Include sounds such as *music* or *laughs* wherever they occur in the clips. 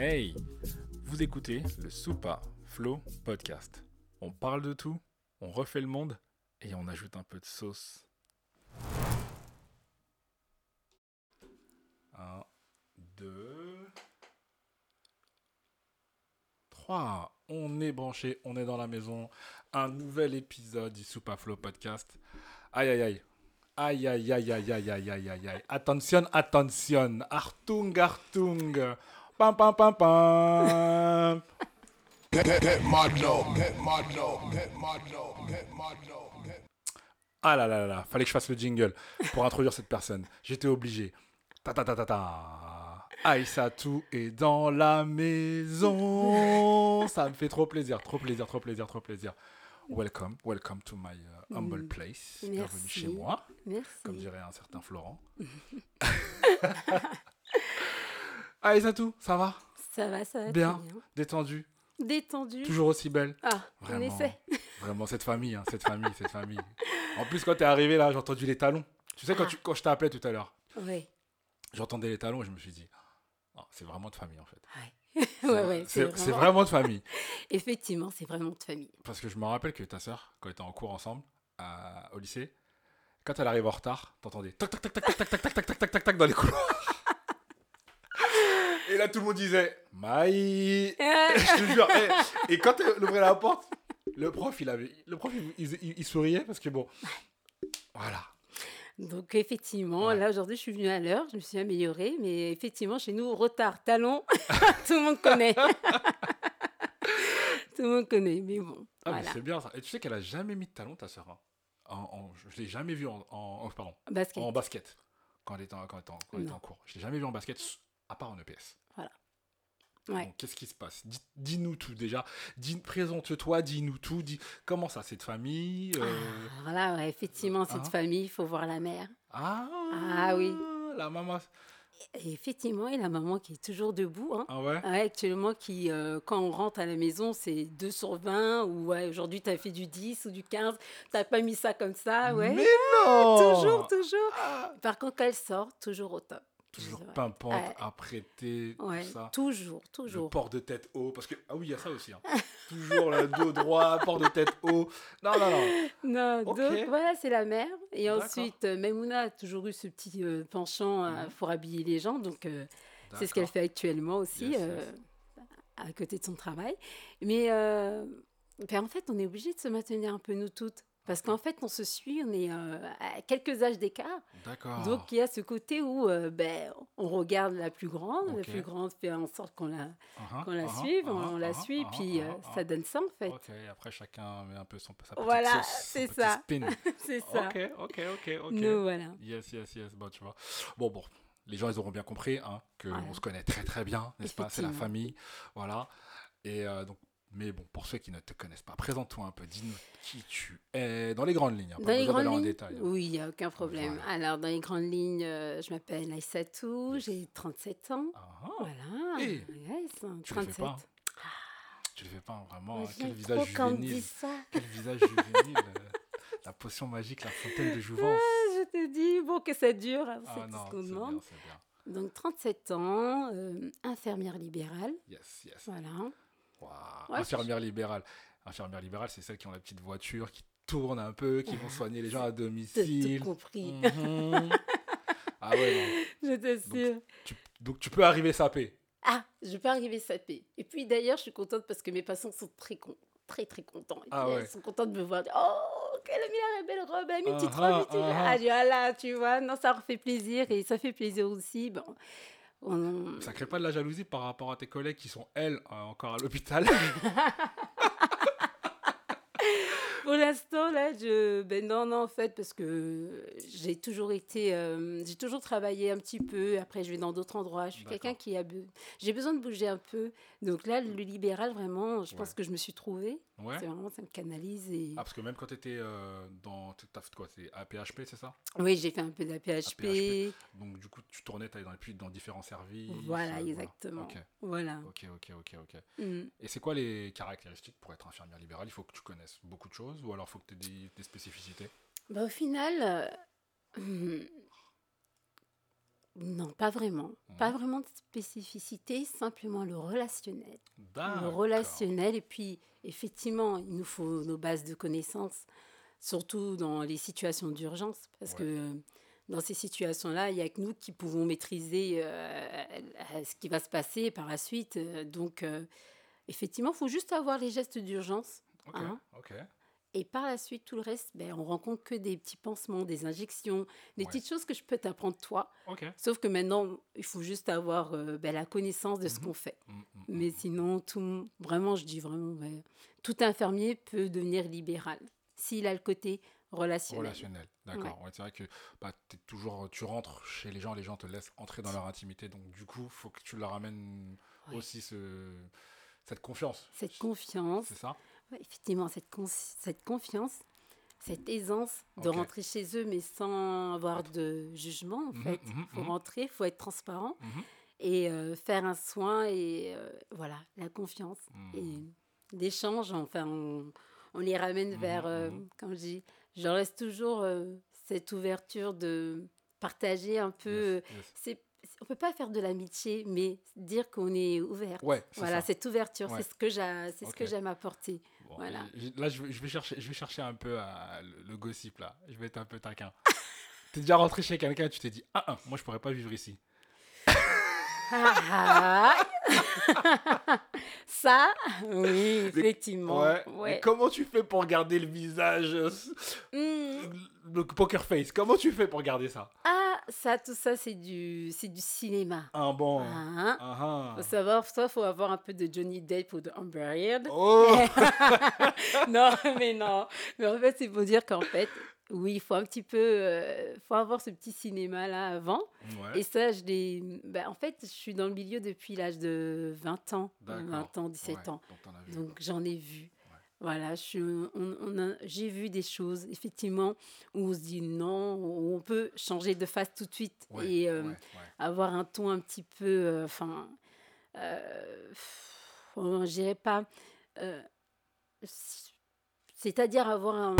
Hey, vous écoutez le Soupa Flow Podcast. On parle de tout, on refait le monde et on ajoute un peu de sauce. Un, deux, trois. On est branché, on est dans la maison. Un nouvel épisode du Soupa Flow Podcast. Aïe aïe aïe. Aïe aïe aïe aïe aïe aïe aïe aïe aïe. Attention, attention. Artung, artung. Pam pam pam pam. Ah là là là fallait que je fasse le jingle pour introduire cette personne. J'étais obligé. Ta ta ta ta ta. Aïssatou est dans la maison. Ça me fait trop plaisir, trop plaisir, trop plaisir, trop plaisir. Welcome, welcome to my uh, humble place. Bienvenue chez moi, Merci. comme dirait un certain Florent. *laughs* Aïssatou, ça va Ça va, ça va Bien. bien. Détendu, Détendu. toujours aussi belle. Ah, on Vraiment. essaie. Vraiment, cette famille, hein, cette famille, cette famille. En plus, quand t'es arrivé là, j'ai entendu les talons. Tu sais, quand, Ah. tu, quand je appelé tout à l'heure, Oui. j'entendais les talons et je me suis dit, oh, c'est vraiment de famille en fait. Ouais. ouais, ouais, c'est vraiment de famille. Effectivement, c'est vraiment de famille. Parce que je me rappelle que ta sœur, quand elle était en cours ensemble à- au lycée, quand elle arrive en retard, t'entendais tac tac tac tac tac tac tac tac tac tac tac tac tac dans les couloirs. Et là, tout le monde disait Maï *laughs* Je te jure. Et, et quand elle ouvrait la porte, le prof, il avait, le prof, il, il- il- il souriait parce que bon, voilà. Donc, effectivement, Ouais. là, aujourd'hui, je suis venue à l'heure, je me suis améliorée, mais effectivement, chez nous, retard, talon, *laughs* tout le monde connaît. *laughs* tout le monde connaît, mais bon, Ah, mais c'est bien ça. Et tu sais qu'elle a jamais mis de talons, ta sœur. hein. En, en- je l'ai jamais vue en, pardon, Basket. en basket quand elle était en, quand elle était en- quand elle était Non. en cours. Je l'ai jamais vue en basket, à part en EPS. Ouais. Donc, qu'est-ce qui se passe? Dis- Dis-nous tout déjà. Dis- Présente-toi, dis-nous tout. Dis comment ça, cette famille euh, Alors là, ouais, effectivement, cette Hein? famille, il faut voir la mère. Ah, Ah oui. La maman. Et effectivement, et la maman qui est toujours debout. Hein. Ah ouais? Ouais, actuellement, qui, euh, quand on rentre à la maison, c'est 2 sur 20, ou ouais, aujourd'hui, tu as fait du 10 ou du 15, tu pas mis ça comme ça, ouais. Mais non *laughs* Toujours, toujours. Ah, Par contre, quand elle sort, toujours au top. Toujours pimpante, Ouais. apprêtée, Ouais, tout ça. toujours, Le toujours. port de tête haut, parce que ah oui, il y a ça aussi. hein. *laughs* Toujours le dos droit, port de tête haut. Non, non, non. *laughs* Donc voilà, c'est la mère. Et ensuite, euh, Maimouna a toujours eu ce petit euh, penchant euh, Mhm. pour habiller les gens. Donc euh, c'est ce qu'elle fait actuellement aussi, Yes, yes. à côté de son travail. Mais ben, en fait, on est obligé de se maintenir un peu nous toutes. Parce qu'en fait, on se suit, on est euh, à quelques âges d'écart. D'accord. Donc il y a ce côté où euh, ben, on regarde la plus grande, la plus grande fait en sorte qu'on la, Uh-huh, qu'on la uh-huh, suive, on, uh-huh, on la suit, puis euh, ça donne ça en fait. Ok, après chacun met un peu son, sa petite Voilà, sauce, son c'est petit ça. spin. *laughs* c'est ça. Ok, ok, ok, ok. Nous voilà. Yes, yes, yes. Bon, tu vois. Bon, bon. Les gens, ils auront bien compris hein, que Voilà. se connaît très, très bien, n'est-ce pas? C'est la famille. Voilà. Et euh, donc, mais bon, pour ceux qui ne te connaissent pas, présente-toi un peu. Dis-nous qui tu es dans les grandes lignes. hein, Dans les grandes en lignes détail. hein. Oui, il n'y a aucun problème. Voilà. Alors, dans les grandes lignes, euh, je m'appelle Aïssatou, Yes. j'ai 37 ans. Ah, ah. Voilà. Et Yes, tu le fais 37. pas, hein. Tu le fais pas, hein, vraiment. Hein, Quel visage juvénile. ça. Quel visage juvénile. euh, *laughs* La potion magique, la fontaine de jouvence. Je te dis, bon, que ça dure, hein, Ah c'est tout ce qu'on demande. bien, c'est bien. Donc, 37 ans, euh, infirmière libérale. Yes, yes. Voilà. Ouais, Infirmière libérale. Infirmière libérale, c'est celles qui ont la petite voiture, qui tournent un peu, qui vont soigner les gens à *laughs* domicile. compris, Mhm. *laughs* ah ouais, non. je t'assure. Tu- donc tu peux arriver sapé. Ah, je peux arriver sapée. Et puis d'ailleurs, je suis contente parce que mes patients sont très con- très très contents. Et Ah ouais. Ils sont contents de me voir. Oh, quelle la belle robe, elle a mis une petite Ah robe. ah, ah ah là, tu vois, non, ça leur fait plaisir et ça fait plaisir aussi. Bon, on- Ça crée pas de la jalousie par rapport à tes collègues qui sont, elles, euh, encore à l'hôpital. *laughs* *laughs* Pour l'instant, là, je... Ben non, non, en fait, parce que j'ai toujours été... euh, J'ai toujours travaillé un petit peu. Après, je vais dans d'autres endroits. Je suis quelqu'un qui a... J'ai besoin de bouger un peu. Donc là, le libéral, vraiment, je pense que je me suis trouvée. Ouais. C'est vraiment, ça me canalise. Et... Ah, parce que même quand tu étais dans. T'as fait quoi C'est APHP, c'est ça? Oui, j'ai fait un peu d'APHP. APHP. Donc du coup, tu tournais, tu dans, les- dans différents services. Voilà, euh, exactement. Ok, Voilà. ok, ok, ok, ok. Mm. Et c'est quoi les caractéristiques pour être infirmière libérale? Il faut que tu connaisses beaucoup de choses ou alors faut que tu aies des, des spécificités? Bah, au final, euh, Non, pas vraiment. Pas vraiment de spécificité, simplement le relationnel. Le relationnel, et puis effectivement, il nous faut nos bases de connaissances, surtout dans les situations d'urgence, parce Ouais. que dans ces situations-là, il n'y a que nous qui pouvons maîtriser euh, euh, ce qui va se passer par la suite. Donc, euh, effectivement, il faut juste avoir les gestes d'urgence. Ok, Hein ok. Et par la suite, tout le reste, ben, on rencontre que des petits pansements, des injections, des Ouais. petites choses que je peux t'apprendre toi. Sauf que maintenant, il faut juste avoir euh, ben, la connaissance de ce Mhm. qu'on fait. Mm, mm, mm. Mais sinon, tout, vraiment, je dis vraiment, tout infirmier peut devenir libéral s'il a le côté relationnel. Relationnel, d'accord. Ouais, c'est vrai que bah, toujours, tu rentres chez les gens, les gens te laissent entrer dans leur intimité, donc du coup, faut que tu leur amènes aussi ce, cette confiance. Cette confiance, C'est ça? Effectivement, cette, cette confiance, cette aisance de rentrer chez eux, mais sans avoir de jugement, en Mhm, fait. mhm, faut mhm. rentrer, faut être transparent et euh, faire un soin et euh, voilà, la confiance. Et l'échange, enfin, on, on les ramène vers, euh, comme je dis, je laisse toujours euh, cette ouverture de partager un peu. Yes, yes. On peut pas faire de l'amitié, mais dire qu'on est ouvert. Ouais, Voilà, ça. cette ouverture, Ouais. c'est ce que ce j'aime apporter. Bon, Voilà. Là, je vais, je vais chercher, je vais chercher un peu à- le, le gossip là. Je vais être un peu taquin. *laughs* T'es déjà rentré chez quelqu'un et tu t'es dit ah, ah moi je pourrais pas vivre ici. *laughs* Ah. Ça, oui, effectivement. Ouais. comment tu fais pour garder le visage, euh, Hmm. le poker face Comment tu fais pour garder ça? Ah, ça, tout ça, c'est du, c'est du cinéma. Un bon? Hein? Ah, ah. Faut savoir, soit faut avoir un peu de Johnny Depp ou de Amber Heard. Oh *laughs* non, mais non. Mais en fait, c'est pour dire qu'en fait, oui, il faut un petit peu, euh, faut avoir ce petit cinéma là avant. Ouais. Et ça, je l'ai. ben, en fait, je suis dans le milieu depuis l'âge de 20 ans, D'accord. 20 ans, 17 Ouais, ans. Donc j'en ai vu. Voilà, je suis- on, on j'ai vu des choses, effectivement, où on se dit non, où on peut changer de face tout de suite Ouais, et euh, ouais, ouais. avoir un ton un petit peu, euh, enfin, euh, pff, je dirais pas, euh, c'est-à-dire avoir un,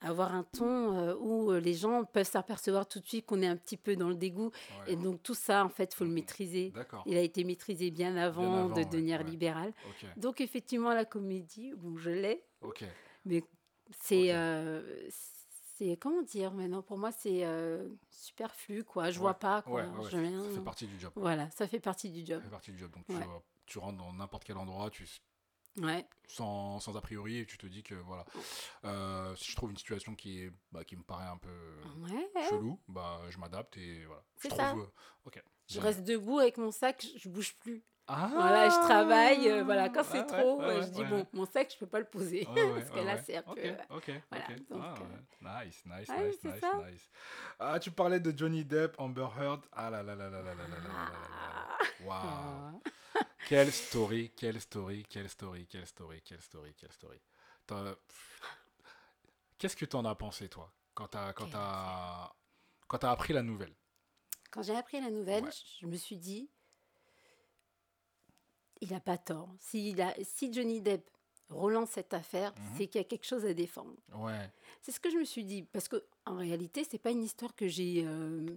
avoir un ton euh, où euh, les gens peuvent s'apercevoir tout de suite qu'on est un petit peu dans le dégoût. Ouais. Et donc tout ça, en fait, faut le Mhm. maîtriser. Il a été maîtrisé bien avant, avant, de devenir ouais. libéral. Donc effectivement, la comédie, bon, je l'ai, mais c'est... Euh, c'est comment dire maintenant Pour moi, c'est euh, superflu, quoi. Je vois pas, quoi. Je Ça fait partie du job. Voilà, ça fait partie du Ça job. fait partie du job. Donc tu, rentres dans n'importe quel endroit, tu Ouais, sans, sans a priori et tu te dis que voilà euh, si je trouve une situation qui est bah, qui me paraît un peu ouais. chelou bah je m'adapte et voilà je ça. trouve euh, Je reste debout avec mon sac, je, bouge plus. ah Voilà, je travaille. euh, voilà, quand c'est trop, ouais, euh, ouais, je dis bon, mon sac, je peux pas le poser parce que là, c'est un peu. ok, voilà, donc, Ah, euh, nice, nice, nice. Ah, tu parlais de Johnny Depp, Amber Heard. Ah là là là là là là là là là là Quelle story, quelle story, quelle story, quelle story, quelle story, quelle story. Qu'est-ce que t'en as pensé, toi, quand t'as quand quand t'as appris la nouvelle? Quand j'ai appris la nouvelle, Ouais. je me suis dit, il n'a pas tort. A, si Johnny Depp relance cette affaire, Mhm. c'est qu'il y a quelque chose à défendre. Ouais, C'est ce que je me suis dit, parce que en réalité, c'est pas une histoire que j'ai euh,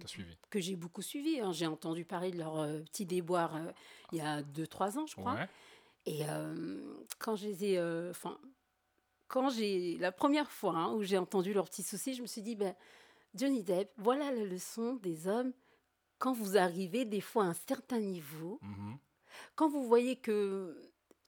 que j'ai beaucoup suivie. hein. J'ai entendu parler de leur euh, petit déboire euh, il y a 2-3 ans, je crois. Ouais, Et euh, quand je les ai, enfin, quand j'ai la première fois hein, où j'ai entendu leurs petits soucis, je me suis dit, ben, Johnny Depp, voilà la leçon des hommes. Quand vous arrivez des fois à un certain niveau, mhm, quand vous voyez que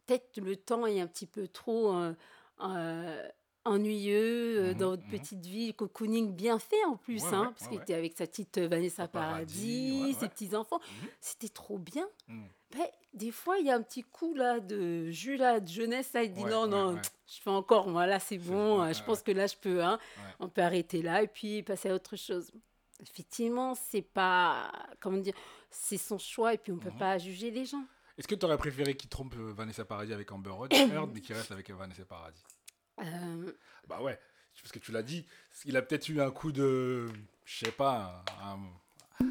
peut-être le temps est un petit peu trop euh, euh, ennuyeux euh, Mhm, dans votre mhm. petite vie, cocooning bien fait en plus, Ouais, hein, ouais, parce ouais, qu'il était avec sa petite Vanessa Paradis, ses petits-enfants, Mhm. c'était trop bien. mhm. Ben, des fois, il y a un petit coup là de jus là, de jeunesse, là, il dit non, non, je fais encore, moi là, c'est bon, je pense que là, je peux, hein, on peut arrêter là et puis passer à autre chose. Effectivement, c'est pas, comment dire, c'est son choix et puis on peut Mhm. pas juger les gens. Est-ce que t'aurais préféré qu'il trompe euh, Vanessa Paradis avec Amber Heard, *coughs* mais qu'il reste avec Vanessa Paradis? Euh, Bah ouais, parce que tu l'as dit, il a peut-être eu un coup de, je sais pas, un,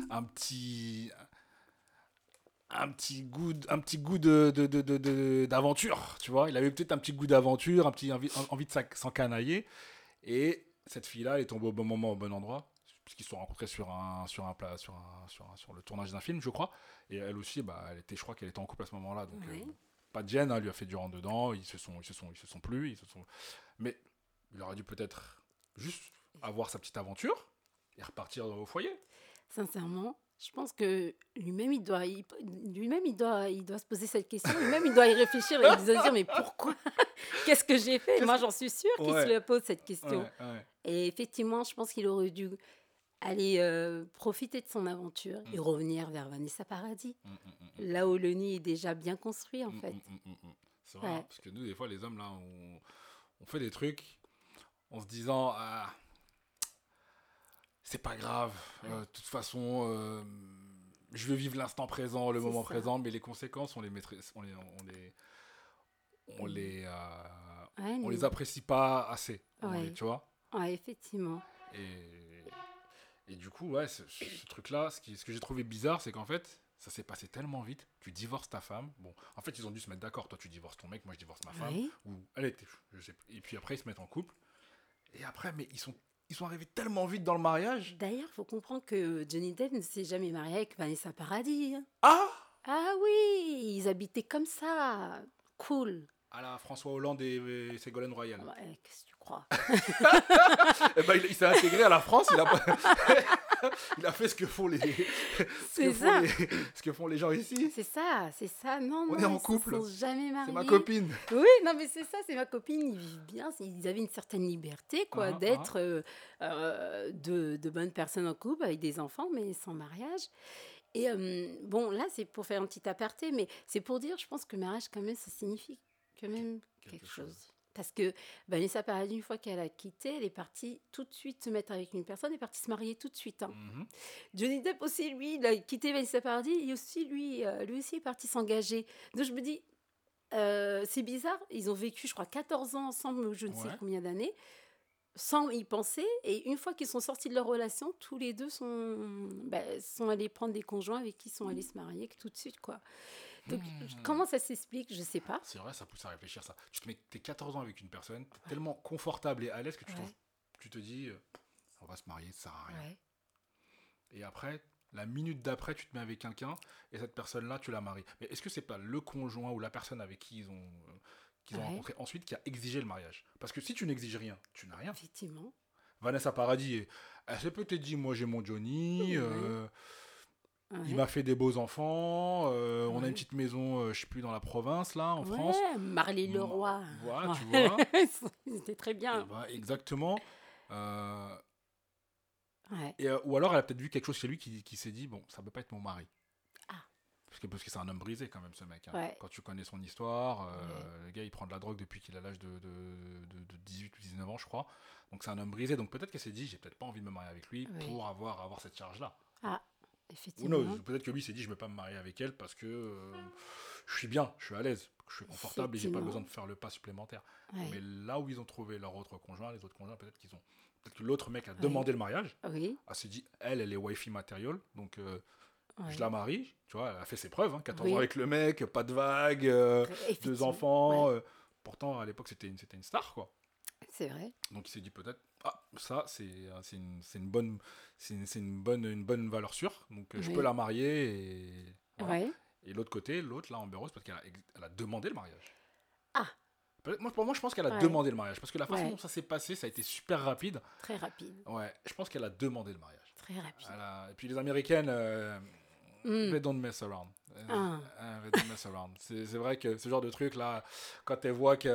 un petit, un petit goût, un petit goût de de- de- de- de- d'aventure, tu vois? Il avait peut-être un petit goût d'aventure, un petit envie, envie de s'en- s'encanailler. Et cette fille-là, elle est tombée au bon moment, au bon endroit. Parce qu'ils se sont rencontrés sur un sur un plat sur un, sur un- sur le tournage d'un film je crois et elle aussi bah elle était je crois qu'elle était en couple à ce moment-là donc euh, pas de gêne hein, elle lui a fait du rentre dedans ils se sont ils se sont ils se sont plus ils se sont mais il aurait dû peut-être juste avoir sa petite aventure et repartir au foyer Sincèrement, je pense que lui-même, il doit, lui-même, il doit, il doit se poser cette question. Lui-même, il doit y réfléchir et il doit se dire, mais pourquoi? *laughs* Qu'est-ce que j'ai fait? Moi, j'en suis sûre qu'il Ouais. se le pose cette question. Ouais, ouais. Et effectivement, je pense qu'il aurait dû aller euh, profiter de son aventure et Mm. revenir vers Vanessa Paradis, Mm, mm, là où le nid est déjà bien construit, en fait. C'est vrai, Ouais. parce que nous, des fois, les hommes, là, on, on fait des trucs en se disant Ah, c'est pas grave, euh, de toute façon, euh, je veux vivre l'instant présent, le moment ça. présent, mais les conséquences, on les maîtrise, on les, on les, on les, Ouais, on les apprécie pas assez, on Ouais. les- tu vois ouais, effectivement. et, et du coup, ouais, ce, truc-là, ce, qui- ce que j'ai trouvé bizarre, c'est qu'en fait, ça s'est passé tellement vite. Tu divorces ta femme. Bon, en fait, ils ont dû se mettre d'accord. Toi, tu divorces ton mec, moi, je divorce ma femme. Ou elle était. Je sais, et puis après, ils se mettent en couple. Et après, mais ils sont, ils sont arrivés tellement vite dans le mariage. D'ailleurs, il faut comprendre que Johnny Depp ne s'est jamais marié avec Vanessa Paradis. hein. Ah Ah oui, ils habitaient comme ça. Cool. À la François Hollande et, et Ségolène Royal. Ouais, Qu'est-ce que tu crois *laughs* Eh ben, il, il s'est intégré à la France. Il a, pas- *laughs* il a fait ce que font les, ce que font les, ce que font les gens ici. C'est ça, c'est ça. Non, On non, est en couple. sont jamais mariés. C'est ma copine. Oui, non, mais c'est ça, c'est ma copine. Ils vivent bien. Ils avaient une certaine liberté, quoi, Ah, d'être euh, euh, de, de bonnes personnes en couple avec des enfants, mais sans mariage. Et euh, bon, là, c'est pour faire un petit aparté, mais c'est pour dire, je pense que mariage, quand même, ça signifie quand même Quelque quelque, chose. chose. Parce que Vanessa Paradis, une fois qu'elle a quitté, elle est partie tout de suite se mettre avec une personne, elle est partie se marier tout de suite. hein. Mhm. Johnny Depp aussi, lui, il a quitté Vanessa Paradis et aussi, lui, euh, lui aussi est parti s'engager. Donc je me dis, euh, c'est bizarre, ils ont vécu, je crois, 14 ans ensemble, ou je ne sais combien d'années, sans y penser. Et une fois qu'ils sont sortis de leur relation, tous les deux sont, bah, sont allés prendre des conjoints avec qui ils sont allés se marier tout de suite, quoi. Donc, Hmm. comment ça s'explique Je sais pas. C'est vrai, ça pousse à réfléchir ça. Tu te mets, t'es 14 ans avec une personne, t'es tellement confortable et à l'aise que tu, Ouais. trouves- tu te dis, euh, on va se marier, ça sert à rien. Ouais. Et après, la minute d'après, tu te mets avec quelqu'un et cette personne-là, tu la maries. Mais est-ce que c'est pas le conjoint ou la personne avec qui ils ont, euh, qu'ils ont Ouais. rencontré ensuite qui a exigé le mariage? Parce que si tu n'exiges rien, tu n'as rien. Effectivement. Vanessa Paradis, elle s'est peut-être dit, moi j'ai mon Johnny, euh, Ouais. il m'a fait des beaux enfants, euh, on a une petite maison, euh, je sais plus, dans la province, là, en Ouais, France. Marley Leroy. Voilà, tu vois. *laughs* Ils étaient très bien. ben, exactement. Euh, et, euh, ou alors elle a peut-être vu quelque chose chez lui qui, qui s'est dit bon, ça peut pas être mon mari. Ah. Parce que parce que c'est un homme brisé quand même ce mec. hein. Ouais. Quand tu connais son histoire, le gars il prend de la drogue depuis qu'il a l'âge de, de, de- de 18 ou 19 ans je crois. Donc c'est un homme brisé. Donc peut-être qu'elle s'est dit j'ai peut-être pas envie de me marier avec lui pour avoir avoir cette charge là. Ah, effectivement. peut-être que lui s'est dit je vais pas me marier avec elle parce que euh, je suis bien, je suis à l'aise, je suis confortable et j'ai pas besoin de faire le pas supplémentaire. Ouais. Mais là où ils ont trouvé leur autre conjoint, les autres conjoints, peut-être qu'ils ont. Peut-être que l'autre mec a demandé le mariage, Oui. a s'est dit, elle, elle est wifi matériel, donc euh, ouais. je la marie. Tu vois, elle a fait ses preuves, hein, 14 Oui. ans avec le mec, pas de vague, euh, deux enfants. Ouais. pourtant, à l'époque, c'était une, c'était une star, quoi. C'est vrai. Donc il s'est dit peut-être, ah, ça, c'est euh, une, une, bonne, c'est une, une, bonne, une bonne valeur sûre, donc euh, je peux la marier. Et, voilà. Ouais. et l'autre côté, l'autre, là, Amber Rose, parce qu'elle a, elle a demandé le mariage. Ah. Moi, pour moi, je pense qu'elle a Ouais. demandé le mariage, parce que la façon Ouais. dont ça s'est passé, ça a été super rapide. Très rapide. Ouais, je pense qu'elle a demandé le mariage. Très rapide. Elle a- Et puis les Américaines, euh, Mm. they don't mess around. Euh, Ah. they don't mess around. C'est vrai que ce genre de truc là, quand elles voient qu'elles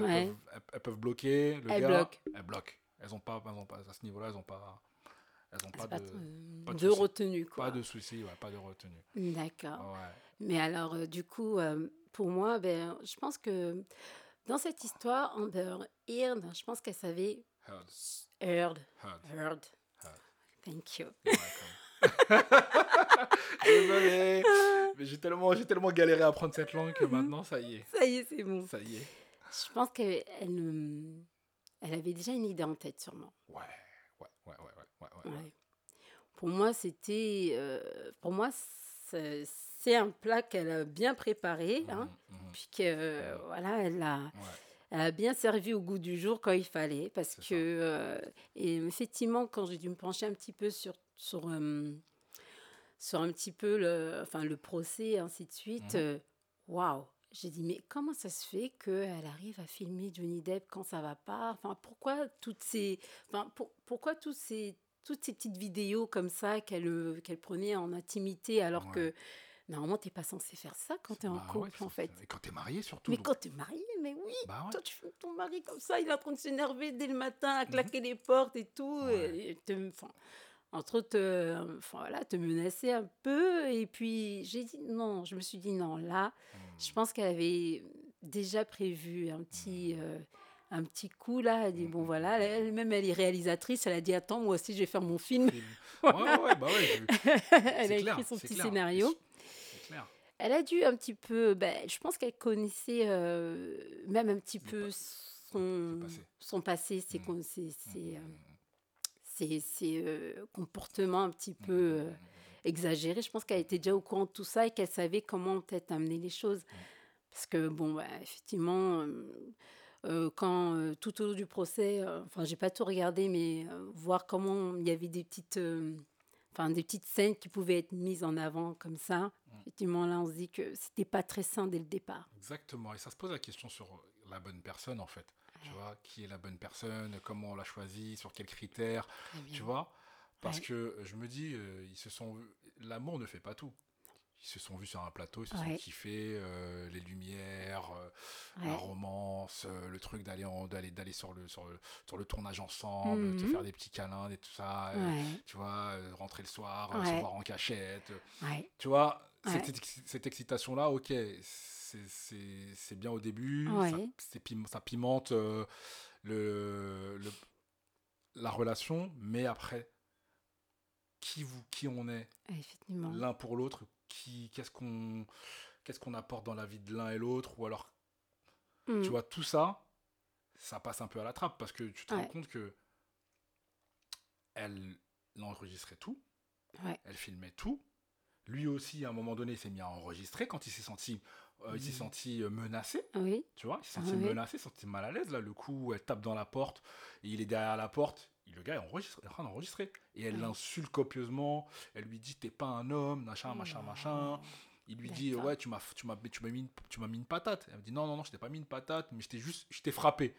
Ouais. peuvent, elles- elles peuvent bloquer le Elles gars, bloquent. elles bloquent. Elles ont pas, elles ont pas à ce niveau-là, elles ont pas, elles ont pas, pas de, de, pas de de retenue, quoi. pas de soucis, ouais, pas de retenue. D'accord. Ouais. Mais alors, euh, du coup, euh, pour moi, ben, je pense que dans cette histoire, Amber Heard, je pense qu'elle savait. Heard, Heard. heard, Heard. heard. Thank you. You're welcome. *laughs* Désolé, *laughs* mais j'ai tellement, j'ai tellement galéré à apprendre cette langue que maintenant, ça y est, Ça y est, c'est bon. ça y est. Je pense qu'elle elle avait déjà une idée en tête, sûrement. Ouais, ouais, ouais, ouais, ouais, ouais, ouais. Pour moi, c'était. euh, pour moi, c'est un plat qu'elle a bien préparé. Hein, Mhm, mhm. puis que, euh, voilà, elle a, Ouais. elle a bien servi au goût du jour quand il fallait. Parce que, euh, et effectivement, quand j'ai dû me pencher un petit peu sur, sur, euh, sur un petit peu le, enfin, le procès, ainsi de suite, Mhm. euh, waouh! J'ai dit, mais comment ça se fait qu'elle arrive à filmer Johnny Depp quand ça va pas? Enfin, pourquoi toutes ces, enfin, pour- pourquoi tous ces, toutes ces petites vidéos comme ça qu'elle euh, qu'elle prenait en intimité alors Ouais. que normalement, t'es pas censé faire ça quand t'es en Bah ouais, couple, c'est- en fait. Et quand t'es marié surtout. Mais donc- quand t'es marié, mais oui, Bah ouais. toi tu fais ton mari comme ça, il est en train de s'énerver dès le matin, à claquer les portes et tout, Mhm. Ouais. et te- enfin, entre autres, te, enfin, voilà, te menacer un peu. Et puis j'ai dit non, je me suis dit non, là. Je pense qu'elle avait déjà prévu un petit, euh, un petit coup là. Elle dit bon voilà, elle- elle-même elle est réalisatrice, elle a dit attends moi aussi je vais faire mon film. Film. *laughs* Ouais, ouais, ouais, bah ouais, *laughs* elle a clair, écrit son petit clair. scénario. Clair. Elle a dû un petit peu, ben, je pense qu'elle connaissait euh, même un petit peu son, passé. son passé, ses, Mm. con- ses, ses, euh, Mm, ses- ses, euh, comportements un petit mm, peu exagérés. Je pense qu'elle était déjà au courant de tout ça et qu'elle savait comment peut-être amener les choses. Parce que, bon, bah, effectivement, euh, euh, quand euh, tout au long du procès, euh, enfin, j'ai pas tout regardé, mais voir comment il y avait des petites. Enfin, des petites scènes qui pouvaient être mises en avant comme ça. Effectivement, là, on se dit que c'était pas très sain dès le départ. Exactement. Et ça se pose la question sur la bonne personne, en fait. Tu vois, qui est la bonne personne, comment on l'a choisi, sur quels critères, tu vois. Parce Ouais. que je me dis, euh, ils se sont. L'amour ne fait pas tout. Ils se sont vus sur un plateau, ils se sont Ouais. kiffés, euh, les lumières, euh, Ouais. la romance, euh, le truc d'aller d'aller d'aller sur le sur le sur le tournage ensemble, de Mhm. faire des petits câlins et tout ça, euh, tu vois, euh, rentrer le soir, euh, se voir en cachette, euh, tu vois, cette, cette excitation-là, ok, c'est- bien au début, ça, ça pimente euh, le, le- la relation, mais après, qui, vous, qui on est l'un pour l'autre, qui qu'est-ce qu'on qu'est-ce qu'on apporte dans la vie de l'un et l'autre, ou alors, Mm. tu vois, tout ça, ça passe un peu à la trappe, parce que tu te rends compte que elle enregistrait tout, Ouais. elle filmait tout. Lui aussi, à un moment donné, s'est mis à enregistrer quand il s'est senti, euh, il s'est Mhm. senti euh, menacé. Oui, Tu vois, il s'est senti oui. menacé, il s'est senti mal à l'aise. Là, le coup où elle tape dans la porte et il est derrière la porte, le gars est, enregistré, est en train d'enregistrer. Et elle l'insulte copieusement. Elle lui dit T'es pas un homme, machin, machin, machin. Il lui dit D'accord. Ouais, tu m'as, tu m'as, tu m'as mis, une, tu m'as mis une patate. Elle me dit Non, non, non, je t'ai pas mis une patate, mais je t'ai juste, je t'ai frappé.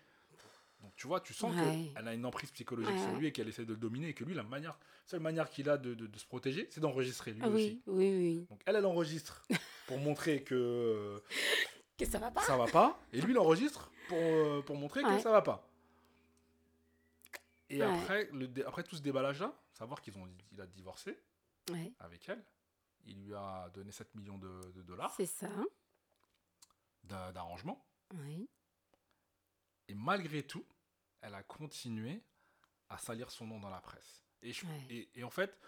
Donc tu vois, tu sens Ouais. qu'elle a une emprise psychologique Ouais, sur lui et qu'elle essaie de le dominer et que lui, la manière, seule manière qu'il a de, de- de se protéger, c'est d'enregistrer lui Ah aussi. oui, oui, oui. Donc elle, elle enregistre pour montrer que *laughs* Que ça va pas ça va pas, et lui il enregistre pour, euh, pour montrer que ça va pas. Et Ouais. après, le après tout ce déballage-là, savoir qu'ils ont, il a divorcé Ouais, avec elle, il lui a donné 7 millions de, de dollars c'est ça. d'a- d'arrangement, Oui, et malgré tout, elle a continué à salir son nom dans la presse. Et, je- Ouais. et, et en fait,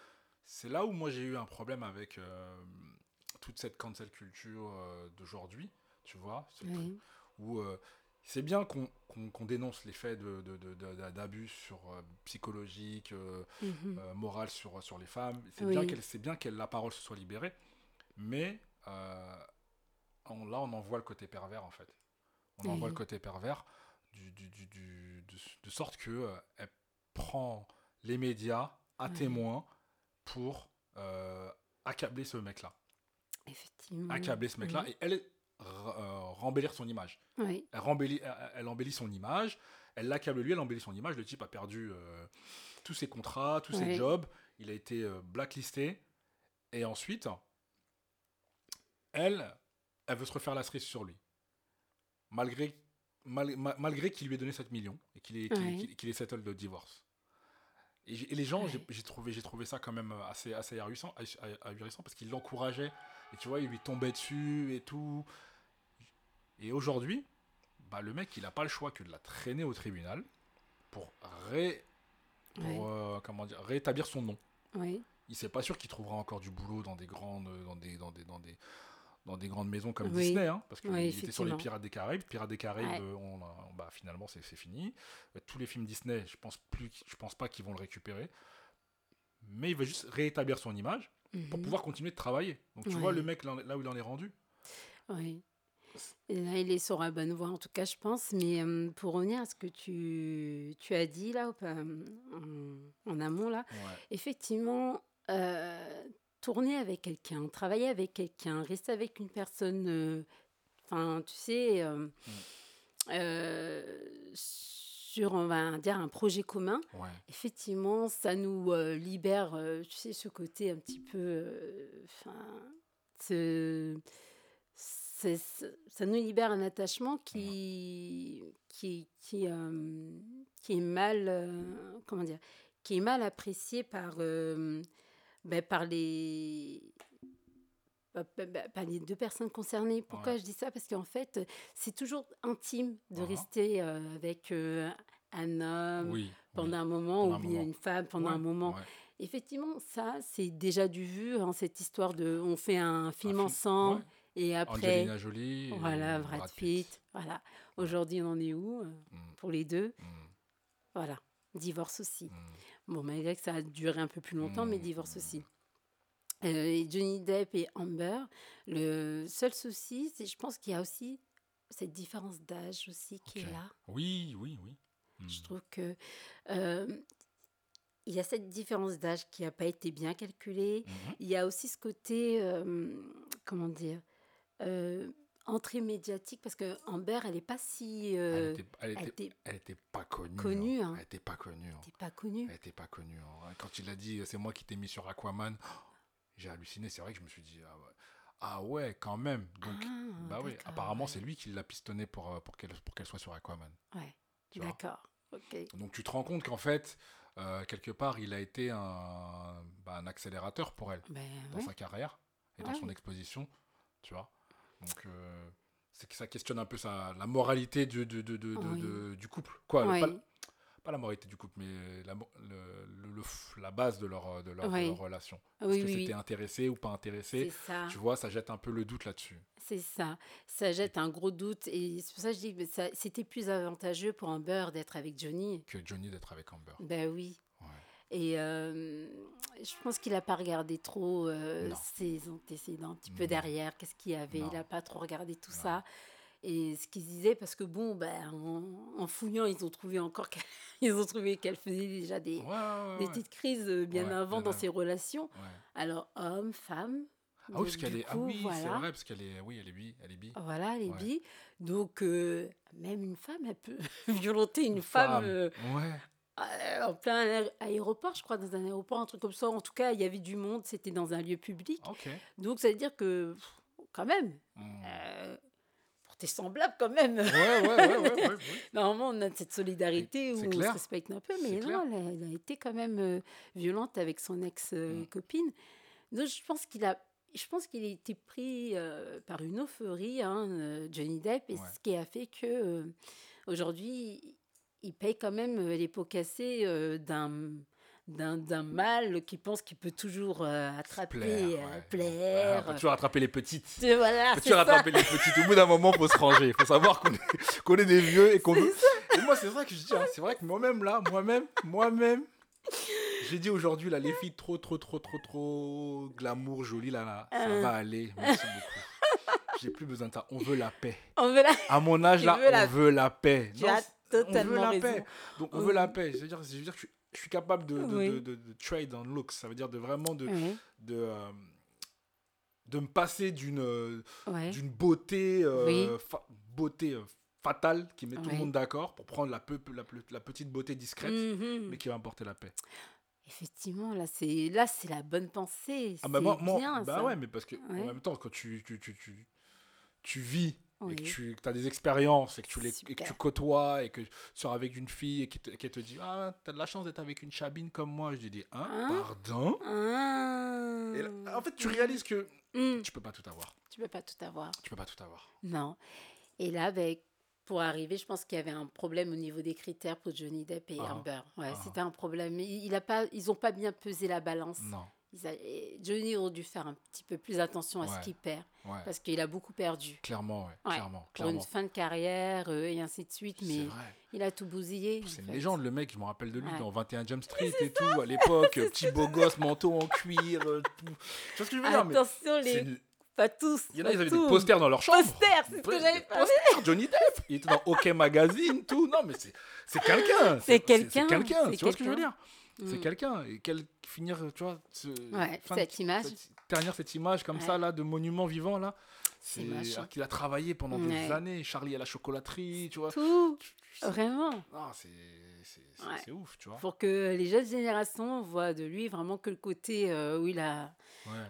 c'est là où moi j'ai eu un problème avec euh, toute cette cancel culture euh, d'aujourd'hui, tu vois, oui, où euh, c'est bien qu'on qu'on- qu'on dénonce les faits d'abus sur euh, psychologique, euh, mhm, euh, moral sur, sur les femmes. C'est Oui. bien qu'elle c'est bien que la parole se soit libérée, mais euh, on- là on en voit le côté pervers en fait. On en Oui. voit le côté pervers du, du- du- du- de, de sorte que euh, elle prend les médias à témoin pour accabler ce mec-là. effectivement. Accabler ce mec-là et elle rembellir son image. Oui, Elle, rembellit, elle, elle embellit son image, elle l'accable lui, elle embellit son image. Le type a perdu euh, tous ses contrats, tous ses jobs, il a été euh, blacklisté. Et ensuite, elle, elle veut se refaire la cerise sur lui. Malgré, mal- ma- malgré qu'il lui ait donné 7 millions et qu'il ait, Ouais. qu'il- settle de divorce. Et, les gens, j'ai- trouvé, j'ai trouvé ça quand même assez, assez ahurissant, ahurissant parce qu'il l'encourageait. Et tu vois, il lui tombait dessus et tout. Et aujourd'hui, bah, le mec, il n'a pas le choix que de la traîner au tribunal pour, ré, pour Ouais. euh, comment dire, rétablir son nom. oui, Il sait pas sûr qu'il trouvera encore du boulot dans des grandes, dans des, dans des, dans des, dans des grandes maisons comme Oui. Disney, hein, parce qu'il Oui, était sur les. Pirates des Caraïbes. Pirates des Caraïbes, Ouais. euh, on bah, finalement, c'est fini. Euh, Tous les films Disney, je pense plus, je pense pas qu'ils vont le récupérer. Mais il va juste rétablir son image pour mhm, pouvoir continuer de travailler. Donc tu Ouais. vois le mec là, là où il en est rendu. oui. Et là, il est sur la bonne voie, en tout cas, je pense. Mais euh, pour revenir à ce que tu, tu as dit là, euh, en, en amont, là, Ouais. effectivement, euh, tourner avec quelqu'un, travailler avec quelqu'un, rester avec une personne, euh, enfin, tu sais, euh, sur, on va dire, un projet commun, Ouais. effectivement, ça nous libère, tu sais, ce côté un petit peu, enfin, ce- ça nous libère un attachement qui, qui, qui, euh, qui est mal, euh, comment dire, qui est mal apprécié par, euh, ben, par les bah, bah, bah, par les deux personnes concernées. Pourquoi Ouais. je dis ça? Parce qu'en fait, c'est toujours intime de Mhm. rester avec un homme Oui. pendant oui. un moment Pendant ou bien une femme pendant Ouais, un moment. ouais. Effectivement, ça, c'est déjà du vu, hein, cette histoire de on fait un film ensemble. Et après, Angelina Jolie. et voilà, Brad Pitt. Voilà. Aujourd'hui, on en est où euh, Mm, pour les deux mm, Voilà. Divorce aussi. mm. Bon, malgré que ça a duré un peu plus longtemps, mais divorce aussi. Euh, et Johnny Depp et Amber, le seul souci, c'est je pense qu'il y a aussi cette différence d'âge aussi qui est là. Oui, oui, oui. Je trouve que euh, il y a cette différence d'âge qui n'a pas été bien calculée. Mhm. Il y a aussi ce côté, euh, comment dire, euh, entrée médiatique, parce que Amber, elle n'est pas si... euh, Elle était, elle elle pas connue. connue, hein. Elle était pas connue. hein. elle pas connue. Elle était pas connue. hein. Quand il a dit c'est moi qui t'ai mis sur Aquaman, *gasps* j'ai halluciné. C'est vrai que je me suis dit ah ouais, ah ouais, quand même. Donc Ah, bah oui, apparemment ouais. c'est lui qui l'a pistonné pour euh, pour qu'elle qu'elle soit sur Aquaman. Ouais, d'accord. Donc tu te rends compte qu'en fait euh, quelque part il a été un, bah, un accélérateur pour elle Ben, dans ouais. sa carrière et dans son exposition, tu vois? Donc euh, c'est que ça questionne un peu sa, la moralité du, Oui. couple. Quoi, le- pas, pas la moralité du couple, mais la, le- le- base de leur, de leur, de Oui. leur relation. Est-ce que c'était intéressé ou pas intéressé. Tu vois, ça jette un peu le doute là-dessus. C'est ça. Ça jette un gros doute. Et c'est pour ça que je dis que c'était plus avantageux pour Amber d'être avec Johnny. Que Johnny d'être avec Amber. Ben oui. Et euh, je pense qu'il n'a pas regardé trop euh, ses antécédents, un petit peu derrière, qu'est-ce qu'il y avait? Il n'a pas trop regardé tout Non. ça. Et ce qu'ils disaient, parce que bon, ben, en, en fouillant, ils ont trouvé encore qu'elle, *laughs* ils ont trouvé qu'elle faisait déjà des, Ouais, ouais, ouais, des ouais. petites crises euh, bien avant bien dans ses relations. Alors, homme, femme. Ah oui, parce qu'elle est. Ah oui, c'est vrai, parce qu'elle est. Oui, elle est bi. Elle est bi. Voilà, les Ouais. billes. Donc, euh, même une femme, elle peut *laughs* violenter une, femme, Ouais. euh, en plein aé- aéroport, je crois, dans un aéroport, un truc comme ça. En tout cas, il y avait du monde, c'était dans un lieu public. Donc, ça veut dire que, quand même, Mm. euh, pour tes semblables, quand même. Ouais, ouais, ouais, ouais. *laughs* Normalement, on a cette solidarité où C'est on clair. se respecte un peu, mais clair. non, elle a, elle a été quand même euh, violente avec son ex-copine. Donc, je pense qu'il a. Je pense qu'il a été pris euh, par une euphorie, hein, euh, Johnny Depp, et ce qui a fait que euh, aujourd'hui, il paye quand même euh, les pots cassés euh, d'un mal qui pense qu'il peut toujours euh, attraper, Plaire, euh, ouais. plaire. Ah, on peut toujours attraper les petites. *laughs* Voilà, On peut toujours ça. attraper les petites. Au bout d'un moment, faut se ranger. Faut savoir qu'on est, est des vieux et qu'on veut. Et moi, c'est vrai que je dis, hein, c'est vrai que moi-même, là, moi-même, moi-même, j'ai dit aujourd'hui, là, les filles trop, trop, trop, trop, trop glamour, jolies, là, là, ça Euh. va aller. Merci beaucoup. J'ai plus besoin de ça. On veut la paix. On veut la- À mon âge, *laughs* là, on la- veut la paix. Tu as c'est- on veut totalement la raison. paix. Donc, on Oui. veut la paix. Je veux dire, je veux dire que je, je suis capable de, de, Oui. de, de- de trade on looks. Ça veut dire de vraiment de, Ouais, de, euh, de me passer d'une euh, ouais. d'une beauté, euh, Oui. fa- beauté euh, fatale qui met tout le monde d'accord pour prendre la, peu- la, la petite beauté discrète, Mhm. mais qui va apporter la paix. Effectivement, là, c'est là, c'est la bonne pensée. Ah bah moi, moi- bien, bah ça. ouais, mais parce que en Ouais. même temps, quand tu, tu, tu, tu, tu vis Oui. et que tu as des expériences et que tu, les, et que tu côtoies et que tu sors avec une fille et qu'elle te, qu'elle te dit Ah, t'as de la chance d'être avec une chabine comme moi. Je lui dis Hein, Hein Pardon? Ah. Et là, En fait, tu réalises que Hmm, tu peux pas tout avoir. tu peux pas tout avoir. Tu peux pas tout avoir. Non. Et là, avec pour arriver, je pense qu'il y avait un problème au niveau des critères pour Johnny Depp et Ah. Amber. Ouais, Ah. c'était un problème. Il, il a pas, ils n'ont pas bien pesé la balance. Non. Ils a- Johnny aurait dû faire un petit peu plus attention à Ouais. ce qu'il perd, Ouais. parce qu'il a beaucoup perdu. Clairement, ouais. Clairement. Pour une fin de carrière euh, et ainsi de suite, mais il a tout bousillé. C'est une fait. légende, le mec, je me rappelle de lui dans 21 Jump Street et tout, à l'époque, *laughs* petit beau gosse, manteau en cuir, euh, tout. Tu vois ce que je veux dire mais Attention, c'est les pas tous. Il y en a, ils avaient des posters dans leur chambre. Posters, c'est ce que j'avais pas posters, *laughs* Johnny Depp. Il était dans OK Magazine, tout. Non, mais c'est quelqu'un. C'est quelqu'un, C'est quelqu'un. c'est Tu vois ce que je veux dire? C'est Mm. quelqu'un. Et quel, finir, tu vois, ce, Ouais, fin de- cette image. cette- ternir cette image comme Ouais. ça, là, de monument vivant, là. C'est qu'il a travaillé pendant des années. Charlie à la chocolaterie, tu vois. Tout, vraiment. Non, c'est ouf, tu vois. Pour que les jeunes générations voient de lui vraiment que le côté euh, où il a.